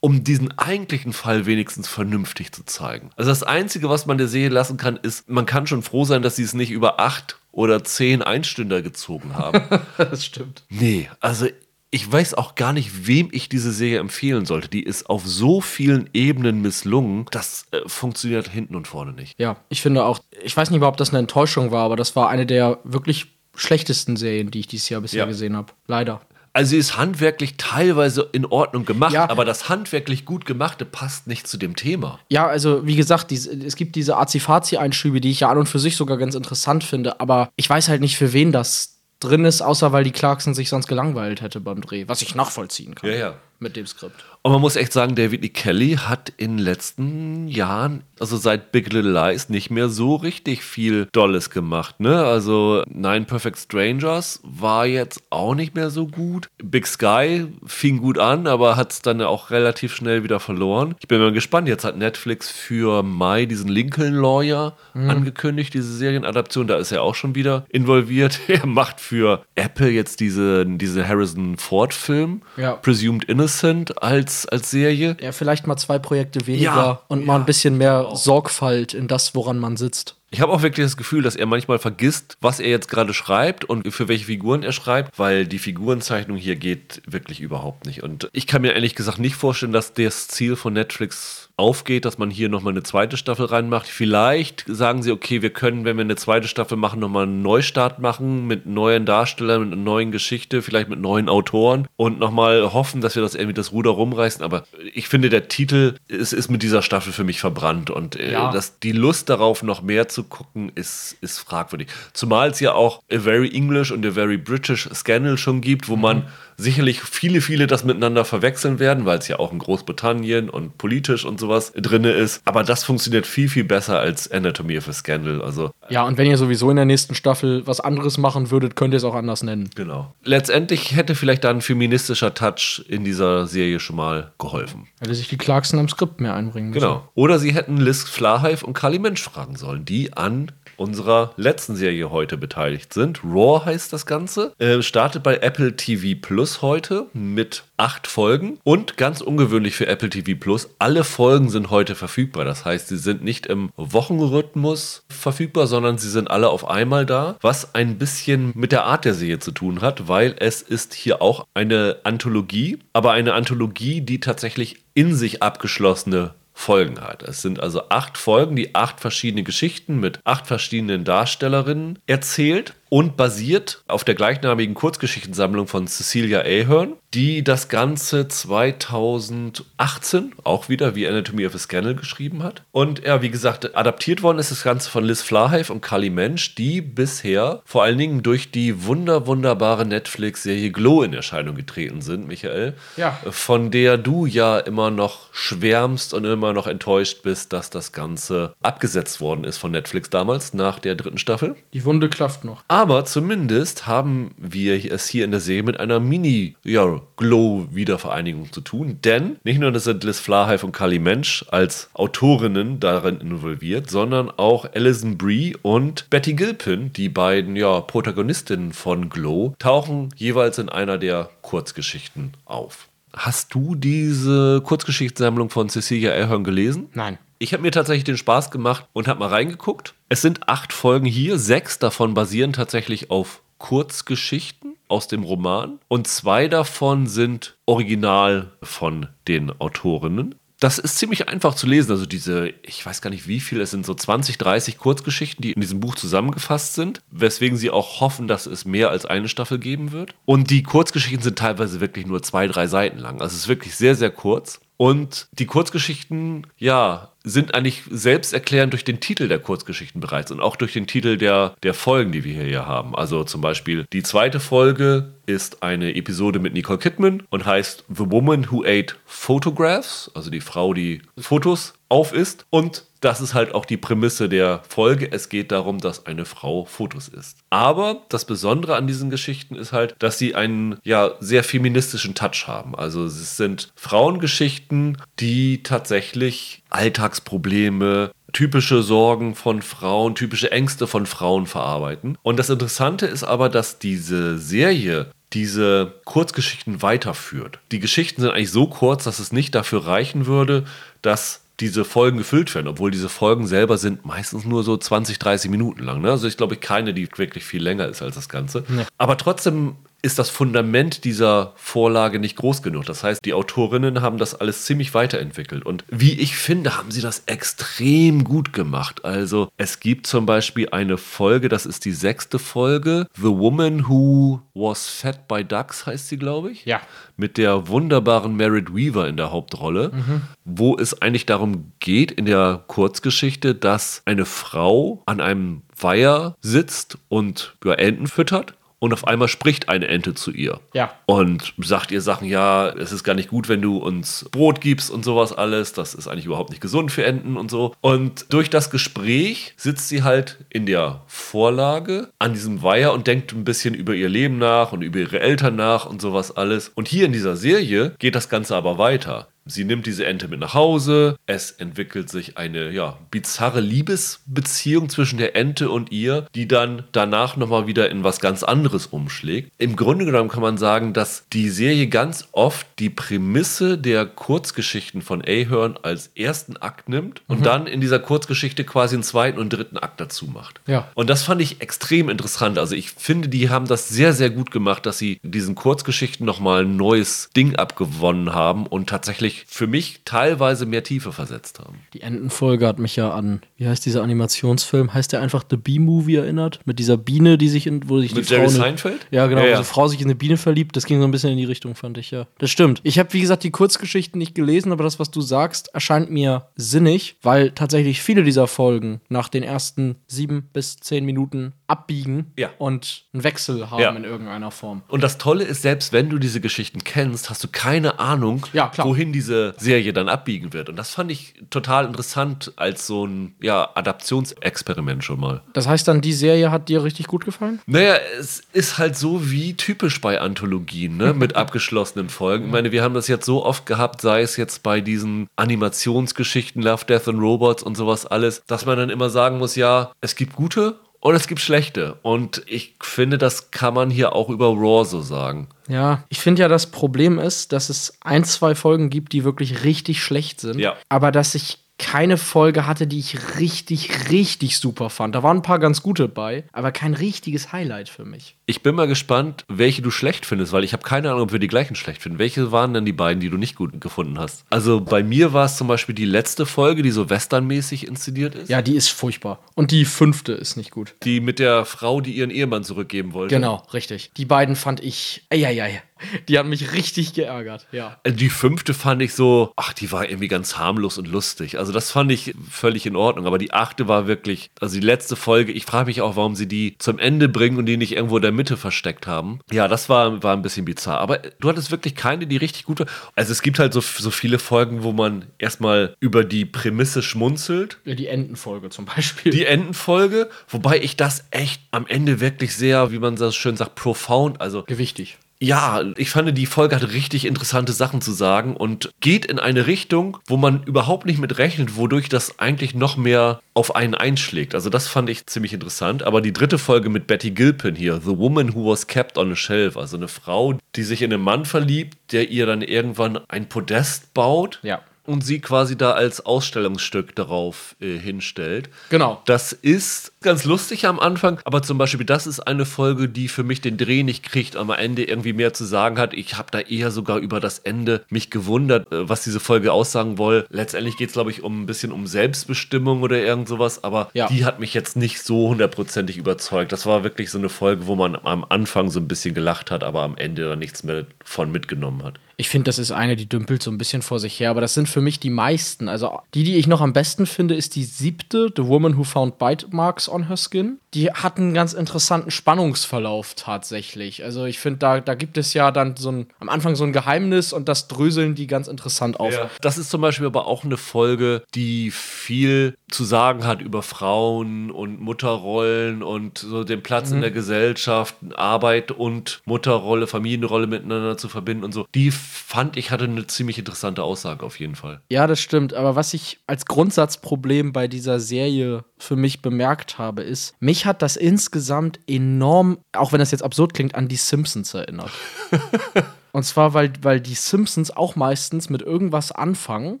um diesen eigentlichen Fall wenigstens vernünftig zu zeigen. Also das Einzige, was man der Serie lassen kann, ist, man kann schon froh sein, dass sie es nicht über acht oder zehn Einstünder gezogen haben. das stimmt. Nee, also ich weiß auch gar nicht, wem ich diese Serie empfehlen sollte. Die ist auf so vielen Ebenen misslungen, das äh, funktioniert hinten und vorne nicht. Ja, ich finde auch, ich weiß nicht mal, ob das eine Enttäuschung war, aber das war eine der wirklich schlechtesten Serien, die ich dieses Jahr bisher ja. gesehen habe. Leider. Also sie ist handwerklich teilweise in Ordnung gemacht, ja. aber das handwerklich gut gemachte passt nicht zu dem Thema. Ja, also wie gesagt, die, es gibt diese Azifazi-Einschübe, die ich ja an und für sich sogar ganz interessant finde, aber ich weiß halt nicht, für wen das drin ist, außer weil die Clarkson sich sonst gelangweilt hätte beim Dreh, was ich nachvollziehen kann. Ja, ja. Mit dem Skript. Und man muss echt sagen, David Lee Kelly hat in den letzten Jahren, also seit Big Little Lies, nicht mehr so richtig viel Dolles gemacht. Ne? Also Nine Perfect Strangers war jetzt auch nicht mehr so gut. Big Sky fing gut an, aber hat es dann auch relativ schnell wieder verloren. Ich bin mal gespannt. Jetzt hat Netflix für Mai diesen Lincoln Lawyer mhm. angekündigt, diese Serienadaption. Da ist er auch schon wieder involviert. er macht für Apple jetzt diese, diese Harrison Ford-Film, ja. Presumed Innocent, als als, Serie. Ja, vielleicht mal zwei Projekte weniger ja, und mal ein bisschen mehr Sorgfalt in das, woran man sitzt. Ich habe auch wirklich das Gefühl, dass er manchmal vergisst, was er jetzt gerade schreibt und für welche Figuren er schreibt, weil die Figurenzeichnung hier geht wirklich überhaupt nicht. Und ich kann mir ehrlich gesagt nicht vorstellen, dass das Ziel von Netflix aufgeht, dass man hier nochmal eine zweite Staffel reinmacht. Vielleicht sagen sie, okay, wir können, wenn wir eine zweite Staffel machen, nochmal einen Neustart machen mit neuen Darstellern, mit einer neuen Geschichte, vielleicht mit neuen Autoren und nochmal hoffen, dass wir das irgendwie das Ruder rumreißen. Aber ich finde, der Titel ist, ist mit dieser Staffel für mich verbrannt und äh, ja. das, die Lust darauf, noch mehr zu gucken, ist, ist fragwürdig. Zumal es ja auch A Very English und A Very British Scandal schon gibt, wo mhm. man sicherlich viele, viele das miteinander verwechseln werden, weil es ja auch in Großbritannien und politisch und sowas drin ist. Aber das funktioniert viel, viel besser als Anatomy of a Scandal. Also, ja, und wenn ihr sowieso in der nächsten Staffel was anderes machen würdet, könnt ihr es auch anders nennen. Genau. Letztendlich hätte vielleicht da ein feministischer Touch in dieser Serie schon mal geholfen. Hätte sich die Clarkson am Skript mehr einbringen müssen. Genau. Oder sie hätten Liz Flahive und Kali Mensch fragen sollen, die an unserer letzten Serie heute beteiligt sind. Raw heißt das Ganze. Äh, startet bei Apple TV Plus heute mit acht Folgen und ganz ungewöhnlich für Apple TV Plus, alle Folgen sind heute verfügbar. Das heißt, sie sind nicht im Wochenrhythmus verfügbar, sondern sie sind alle auf einmal da, was ein bisschen mit der Art der Serie zu tun hat, weil es ist hier auch eine Anthologie, aber eine Anthologie, die tatsächlich in sich abgeschlossene Folgen hat. Es sind also acht Folgen, die acht verschiedene Geschichten mit acht verschiedenen Darstellerinnen erzählt und basiert auf der gleichnamigen Kurzgeschichtensammlung von Cecilia Ahern, die das Ganze 2018 auch wieder wie Anatomy of a Scandal geschrieben hat. Und ja, wie gesagt, adaptiert worden ist das Ganze von Liz Flahive und Kali Mensch, die bisher vor allen Dingen durch die wunder wunderbare Netflix-Serie Glow in Erscheinung getreten sind, Michael. Ja. Von der du ja immer noch schwärmst und immer noch enttäuscht bist, dass das Ganze abgesetzt worden ist von Netflix damals nach der dritten Staffel. Die Wunde klafft noch. Aber zumindest haben wir es hier in der Serie mit einer Mini-Glow-Wiedervereinigung zu tun. Denn nicht nur sind Liz Flahive und Kali Mensch als Autorinnen darin involviert, sondern auch Alison Brie und Betty Gilpin, die beiden ja, Protagonistinnen von Glow, tauchen jeweils in einer der Kurzgeschichten auf. Hast du diese Kurzgeschichtssammlung von Cecilia Ahern gelesen? Nein. Ich habe mir tatsächlich den Spaß gemacht und habe mal reingeguckt. Es sind acht Folgen hier, sechs davon basieren tatsächlich auf Kurzgeschichten aus dem Roman und zwei davon sind original von den Autorinnen das ist ziemlich einfach zu lesen. Also diese, ich weiß gar nicht wie viel, es sind so 20, 30 Kurzgeschichten, die in diesem Buch zusammengefasst sind, weswegen sie auch hoffen, dass es mehr als eine Staffel geben wird. Und die Kurzgeschichten sind teilweise wirklich nur zwei, drei Seiten lang. Also es ist wirklich sehr, sehr kurz. Und die Kurzgeschichten, ja, sind eigentlich selbsterklärend durch den Titel der Kurzgeschichten bereits und auch durch den Titel der, der Folgen, die wir hier haben. Also zum Beispiel die zweite Folge ist eine Episode mit Nicole Kidman und heißt The Woman Who Ate Photographs, also die Frau, die Fotos auf isst. Und das ist halt auch die Prämisse der Folge. Es geht darum, dass eine Frau Fotos isst. Aber das Besondere an diesen Geschichten ist halt, dass sie einen ja sehr feministischen Touch haben. Also es sind Frauengeschichten, die tatsächlich Alltagsprobleme, typische Sorgen von Frauen, typische Ängste von Frauen verarbeiten. Und das Interessante ist aber, dass diese Serie diese Kurzgeschichten weiterführt. Die Geschichten sind eigentlich so kurz, dass es nicht dafür reichen würde, dass diese Folgen gefüllt werden, obwohl diese Folgen selber sind meistens nur so 20, 30 Minuten lang. Ne? Also ich glaube, keine, die wirklich viel länger ist als das Ganze. Ja. Aber trotzdem ist das Fundament dieser Vorlage nicht groß genug. Das heißt, die Autorinnen haben das alles ziemlich weiterentwickelt. Und wie ich finde, haben sie das extrem gut gemacht. Also es gibt zum Beispiel eine Folge, das ist die sechste Folge, The Woman Who Was Fed by Ducks heißt sie, glaube ich. Ja. Mit der wunderbaren Merit Weaver in der Hauptrolle, mhm. wo es eigentlich darum geht in der Kurzgeschichte, dass eine Frau an einem Weiher sitzt und ja, Enten füttert und auf einmal spricht eine Ente zu ihr. Ja. Und sagt ihr Sachen, ja, es ist gar nicht gut, wenn du uns Brot gibst und sowas alles. Das ist eigentlich überhaupt nicht gesund für Enten und so. Und durch das Gespräch sitzt sie halt in der Vorlage an diesem Weiher und denkt ein bisschen über ihr Leben nach und über ihre Eltern nach und sowas alles. Und hier in dieser Serie geht das Ganze aber weiter. Sie nimmt diese Ente mit nach Hause. Es entwickelt sich eine ja, bizarre Liebesbeziehung zwischen der Ente und ihr, die dann danach nochmal wieder in was ganz anderes umschlägt. Im Grunde genommen kann man sagen, dass die Serie ganz oft die Prämisse der Kurzgeschichten von Ahern als ersten Akt nimmt und mhm. dann in dieser Kurzgeschichte quasi einen zweiten und dritten Akt dazu macht. Ja. Und das fand ich extrem interessant. Also ich finde, die haben das sehr, sehr gut gemacht, dass sie diesen Kurzgeschichten nochmal ein neues Ding abgewonnen haben und tatsächlich wirklich für mich teilweise mehr Tiefe versetzt haben. Die Entenfolge hat mich ja an, wie heißt dieser Animationsfilm? Heißt der einfach The Bee Movie erinnert? Mit dieser Biene, die sich in, wo sich Mit die Jerry Frau. Seinfeld? Ja, genau, ja, ja. wo die Frau sich in eine Biene verliebt. Das ging so ein bisschen in die Richtung, fand ich, ja. Das stimmt. Ich habe, wie gesagt, die Kurzgeschichten nicht gelesen, aber das, was du sagst, erscheint mir sinnig, weil tatsächlich viele dieser Folgen nach den ersten sieben bis zehn Minuten abbiegen ja. und einen Wechsel haben ja. in irgendeiner Form. Und das Tolle ist, selbst wenn du diese Geschichten kennst, hast du keine Ahnung, ja, wohin diese Serie dann abbiegen wird. Und das fand ich total interessant als so ein ja, Adaptionsexperiment schon mal. Das heißt dann, die Serie hat dir richtig gut gefallen? Naja, es ist halt so wie typisch bei Anthologien, ne? mit abgeschlossenen Folgen. Ich meine, wir haben das jetzt so oft gehabt, sei es jetzt bei diesen Animationsgeschichten, Love, Death and Robots und sowas alles, dass man dann immer sagen muss, ja, es gibt gute und es gibt schlechte. Und ich finde, das kann man hier auch über Raw so sagen. Ja, ich finde ja, das Problem ist, dass es ein, zwei Folgen gibt, die wirklich richtig schlecht sind. Ja. Aber dass ich keine Folge hatte, die ich richtig, richtig super fand. Da waren ein paar ganz gute bei, aber kein richtiges Highlight für mich. Ich bin mal gespannt, welche du schlecht findest, weil ich habe keine Ahnung, ob wir die gleichen schlecht finden. Welche waren denn die beiden, die du nicht gut gefunden hast? Also bei mir war es zum Beispiel die letzte Folge, die so westernmäßig inszeniert ist. Ja, die ist furchtbar. Und die fünfte ist nicht gut. Die mit der Frau, die ihren Ehemann zurückgeben wollte. Genau, richtig. Die beiden fand ich. Eieiei. Die haben mich richtig geärgert, ja. Äh, die fünfte fand ich so, ach, die war irgendwie ganz harmlos und lustig. Also das fand ich völlig in Ordnung. Aber die achte war wirklich, also die letzte Folge, ich frage mich auch, warum sie die zum Ende bringen und die nicht irgendwo in der Mitte versteckt haben. Ja, das war, war ein bisschen bizarr. Aber du hattest wirklich keine, die richtig gut war. Also es gibt halt so, so viele Folgen, wo man erstmal über die Prämisse schmunzelt. Ja, die Entenfolge zum Beispiel. Die Entenfolge, wobei ich das echt am Ende wirklich sehr, wie man das schön sagt, profound, also gewichtig ja, ich fand, die Folge hat richtig interessante Sachen zu sagen und geht in eine Richtung, wo man überhaupt nicht mit rechnet, wodurch das eigentlich noch mehr auf einen einschlägt. Also das fand ich ziemlich interessant. Aber die dritte Folge mit Betty Gilpin hier, The Woman Who Was Kept on a Shelf, also eine Frau, die sich in einen Mann verliebt, der ihr dann irgendwann ein Podest baut. Ja und sie quasi da als Ausstellungsstück darauf äh, hinstellt. Genau. Das ist ganz lustig am Anfang, aber zum Beispiel, das ist eine Folge, die für mich den Dreh nicht kriegt, am Ende irgendwie mehr zu sagen hat. Ich habe da eher sogar über das Ende mich gewundert, äh, was diese Folge aussagen will. Letztendlich geht es, glaube ich, um ein bisschen um Selbstbestimmung oder irgend sowas, aber ja. die hat mich jetzt nicht so hundertprozentig überzeugt. Das war wirklich so eine Folge, wo man am Anfang so ein bisschen gelacht hat, aber am Ende dann nichts mehr von mitgenommen hat. Ich finde, das ist eine, die dümpelt so ein bisschen vor sich her, aber das sind für mich die meisten. Also die, die ich noch am besten finde, ist die siebte, The Woman Who Found Bite Marks on Her Skin. Die hat einen ganz interessanten Spannungsverlauf tatsächlich. Also ich finde, da, da gibt es ja dann so ein, am Anfang so ein Geheimnis und das dröseln die ganz interessant auf. Ja. Das ist zum Beispiel aber auch eine Folge, die viel zu sagen hat über Frauen und Mutterrollen und so den Platz mhm. in der Gesellschaft, Arbeit und Mutterrolle, Familienrolle miteinander zu verbinden und so. Die fand ich hatte eine ziemlich interessante Aussage auf jeden Fall. Ja, das stimmt. Aber was ich als Grundsatzproblem bei dieser Serie für mich bemerkt habe, ist, mich hat das insgesamt enorm, auch wenn das jetzt absurd klingt, an die Simpsons erinnert. Und zwar, weil, weil die Simpsons auch meistens mit irgendwas anfangen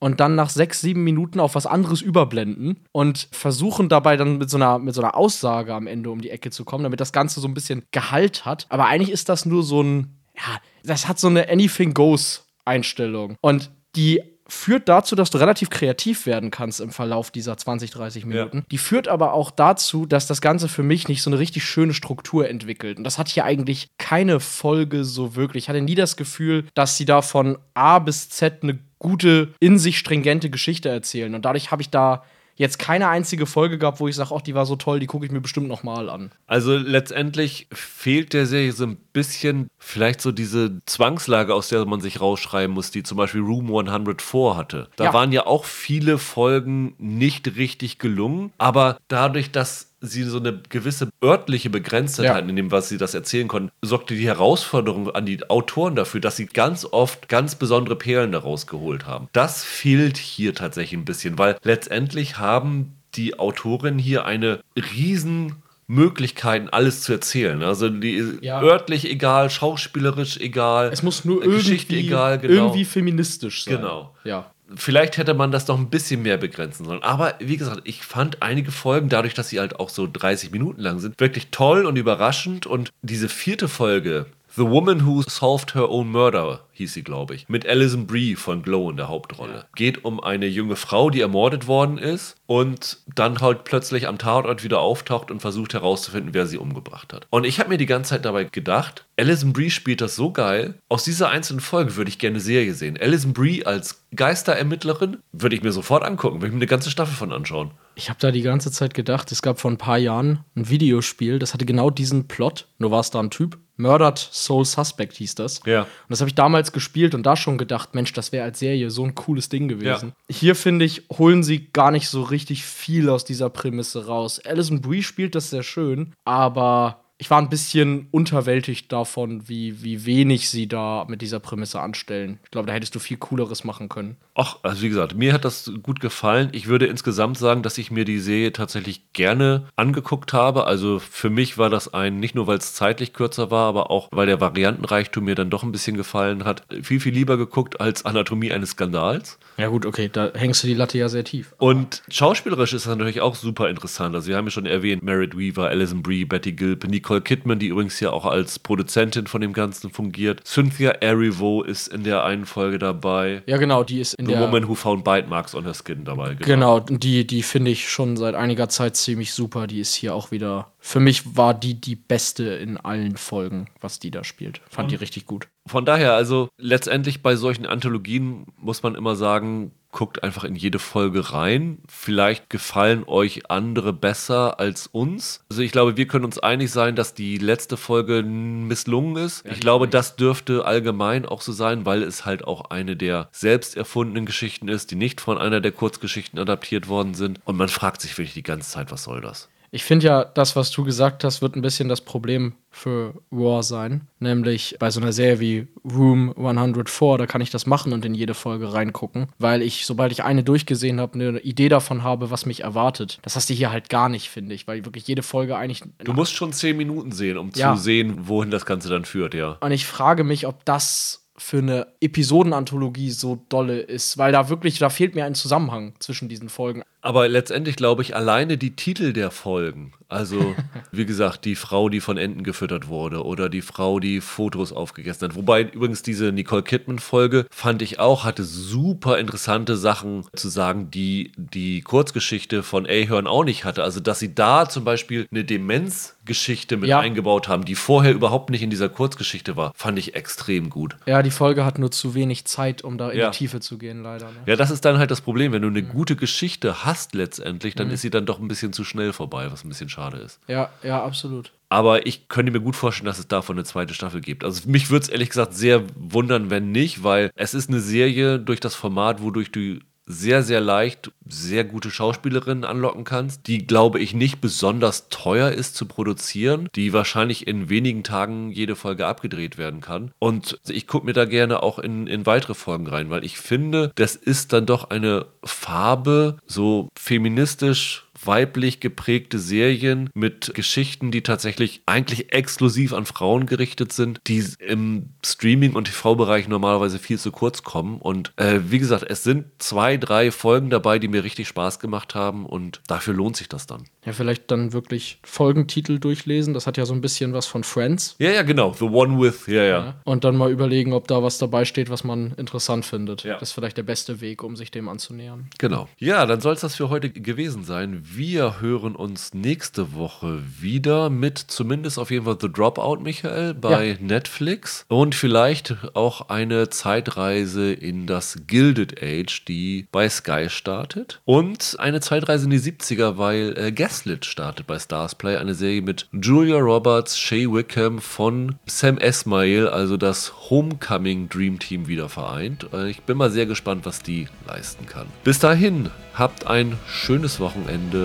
und dann nach sechs, sieben Minuten auf was anderes überblenden und versuchen dabei dann mit so einer, mit so einer Aussage am Ende um die Ecke zu kommen, damit das Ganze so ein bisschen Gehalt hat. Aber eigentlich ist das nur so ein, ja, das hat so eine Anything Goes Einstellung. Und die führt dazu, dass du relativ kreativ werden kannst im Verlauf dieser 20, 30 Minuten. Ja. Die führt aber auch dazu, dass das Ganze für mich nicht so eine richtig schöne Struktur entwickelt. Und das hat hier eigentlich keine Folge so wirklich. Ich hatte nie das Gefühl, dass sie da von A bis Z eine gute, in sich stringente Geschichte erzählen. Und dadurch habe ich da jetzt keine einzige Folge gehabt, wo ich sage, ach, die war so toll, die gucke ich mir bestimmt noch mal an. Also letztendlich fehlt der Serie so ein bisschen vielleicht so diese Zwangslage, aus der man sich rausschreiben muss, die zum Beispiel Room 104 hatte. Da ja. waren ja auch viele Folgen nicht richtig gelungen, aber dadurch, dass sie so eine gewisse örtliche Begrenztheit ja. hatten in dem, was sie das erzählen konnten, sorgte die Herausforderung an die Autoren dafür, dass sie ganz oft ganz besondere Perlen daraus geholt haben. Das fehlt hier tatsächlich ein bisschen, weil letztendlich haben die Autorinnen hier eine riesen Möglichkeiten, alles zu erzählen. Also die ja. örtlich egal, schauspielerisch egal, es muss nur irgendwie, egal, genau. irgendwie feministisch sein. Genau. Ja vielleicht hätte man das noch ein bisschen mehr begrenzen sollen. Aber wie gesagt, ich fand einige Folgen, dadurch, dass sie halt auch so 30 Minuten lang sind, wirklich toll und überraschend. Und diese vierte Folge, The Woman Who Solved Her Own Murder hieß sie, glaube ich, mit Alison Brie von Glow in der Hauptrolle. Ja. Geht um eine junge Frau, die ermordet worden ist und dann halt plötzlich am Tatort wieder auftaucht und versucht herauszufinden, wer sie umgebracht hat. Und ich habe mir die ganze Zeit dabei gedacht, Alison Brie spielt das so geil. Aus dieser einzelnen Folge würde ich gerne Serie sehen. Alison Brie als Geisterermittlerin würde ich mir sofort angucken, würde ich mir eine ganze Staffel von anschauen. Ich habe da die ganze Zeit gedacht, es gab vor ein paar Jahren ein Videospiel, das hatte genau diesen Plot, nur war es da ein Typ. Murdered Soul Suspect hieß das. Ja. Und das habe ich damals gespielt und da schon gedacht, Mensch, das wäre als Serie so ein cooles Ding gewesen. Ja. Hier finde ich, holen sie gar nicht so richtig viel aus dieser Prämisse raus. Alison Brie spielt das sehr schön, aber ich war ein bisschen unterwältigt davon, wie, wie wenig sie da mit dieser Prämisse anstellen. Ich glaube, da hättest du viel Cooleres machen können. Ach, also wie gesagt, mir hat das gut gefallen. Ich würde insgesamt sagen, dass ich mir die Serie tatsächlich gerne angeguckt habe. Also für mich war das ein, nicht nur weil es zeitlich kürzer war, aber auch weil der Variantenreichtum mir dann doch ein bisschen gefallen hat. Viel, viel lieber geguckt als Anatomie eines Skandals. Ja, gut, okay, da hängst du die Latte ja sehr tief. Und schauspielerisch ist das natürlich auch super interessant. Also, wir haben ja schon erwähnt: Merritt Weaver, Alison Brie, Betty Gilpin, Nicole Kidman, die übrigens ja auch als Produzentin von dem Ganzen fungiert. Cynthia Erivo ist in der einen Folge dabei. Ja, genau, die ist in The der. Woman Who Found Bite Marks on Her Skin dabei. Genau, genau die, die finde ich schon seit einiger Zeit ziemlich super. Die ist hier auch wieder. Für mich war die die beste in allen Folgen, was die da spielt. Fand Und die richtig gut. Von daher, also letztendlich bei solchen Anthologien muss man immer sagen, guckt einfach in jede Folge rein. Vielleicht gefallen euch andere besser als uns. Also ich glaube, wir können uns einig sein, dass die letzte Folge misslungen ist. ich glaube, das dürfte allgemein auch so sein, weil es halt auch eine der selbst erfundenen Geschichten ist, die nicht von einer der Kurzgeschichten adaptiert worden sind. Und man fragt sich wirklich die ganze Zeit, was soll das? Ich finde ja, das, was du gesagt hast, wird ein bisschen das Problem für War sein. Nämlich bei so einer Serie wie Room 104, da kann ich das machen und in jede Folge reingucken, weil ich, sobald ich eine durchgesehen habe, eine Idee davon habe, was mich erwartet. Das hast du hier halt gar nicht, finde ich, weil wirklich jede Folge eigentlich. Du musst schon zehn Minuten sehen, um ja. zu sehen, wohin das Ganze dann führt, ja. Und ich frage mich, ob das für eine Episodenanthologie so dolle ist, weil da wirklich, da fehlt mir ein Zusammenhang zwischen diesen Folgen. Aber letztendlich glaube ich, alleine die Titel der Folgen, also wie gesagt, die Frau, die von Enten gefüttert wurde oder die Frau, die Fotos aufgegessen hat. Wobei übrigens diese Nicole Kidman-Folge fand ich auch, hatte super interessante Sachen zu sagen, die die Kurzgeschichte von Ahern auch nicht hatte. Also dass sie da zum Beispiel eine Demenzgeschichte mit Ja. eingebaut haben, die vorher überhaupt nicht in dieser Kurzgeschichte war, fand ich extrem gut. Ja, die Folge hat nur zu wenig Zeit, um da in Ja. die Tiefe zu gehen, leider. Ne? Ja, das ist dann halt das Problem. Wenn du eine gute Geschichte hast letztendlich, dann ist sie dann doch ein bisschen zu schnell vorbei, was ein bisschen schade ist. Ja, ja, absolut. Aber ich könnte mir gut vorstellen, dass es davon eine zweite Staffel gibt. Also mich würde es ehrlich gesagt sehr wundern, wenn nicht, weil es ist eine Serie durch das Format, wodurch du sehr, sehr leicht sehr gute Schauspielerinnen anlocken kannst, die, glaube ich, nicht besonders teuer ist zu produzieren, die wahrscheinlich in wenigen Tagen jede Folge abgedreht werden kann. Und ich gucke mir da gerne auch in, in weitere Folgen rein, weil ich finde, das ist dann doch eine Farbe, so feministisch weiblich geprägte Serien mit Geschichten, die tatsächlich eigentlich exklusiv an Frauen gerichtet sind, die im Streaming- und TV-Bereich normalerweise viel zu kurz kommen. Und äh, wie gesagt, es sind zwei, drei Folgen dabei, die mir richtig Spaß gemacht haben und dafür lohnt sich das dann. Ja, vielleicht dann wirklich Folgentitel durchlesen. Das hat ja so ein bisschen was von Friends. Ja, ja, genau. The One with, ja, ja. Und dann mal überlegen, ob da was dabei steht, was man interessant findet. Ja. Das ist vielleicht der beste Weg, um sich dem anzunähern. Genau. Ja, dann soll es das für heute gewesen sein. Wir hören uns nächste Woche wieder mit zumindest auf jeden Fall The Dropout, Michael, bei Netflix. Und vielleicht auch eine Zeitreise in das Gilded Age, die bei Sky startet. Und eine Zeitreise in die 70er, weil äh, Gaslit startet bei Stars Play. Eine Serie mit Julia Roberts, Shay Wickham von Sam Esmail, also das Homecoming Dream Team wieder vereint. Äh, Ich bin mal sehr gespannt, was die leisten kann. Bis dahin, habt ein schönes Wochenende.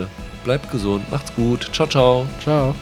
Bleibt gesund, macht's gut. Ciao, ciao. Ciao.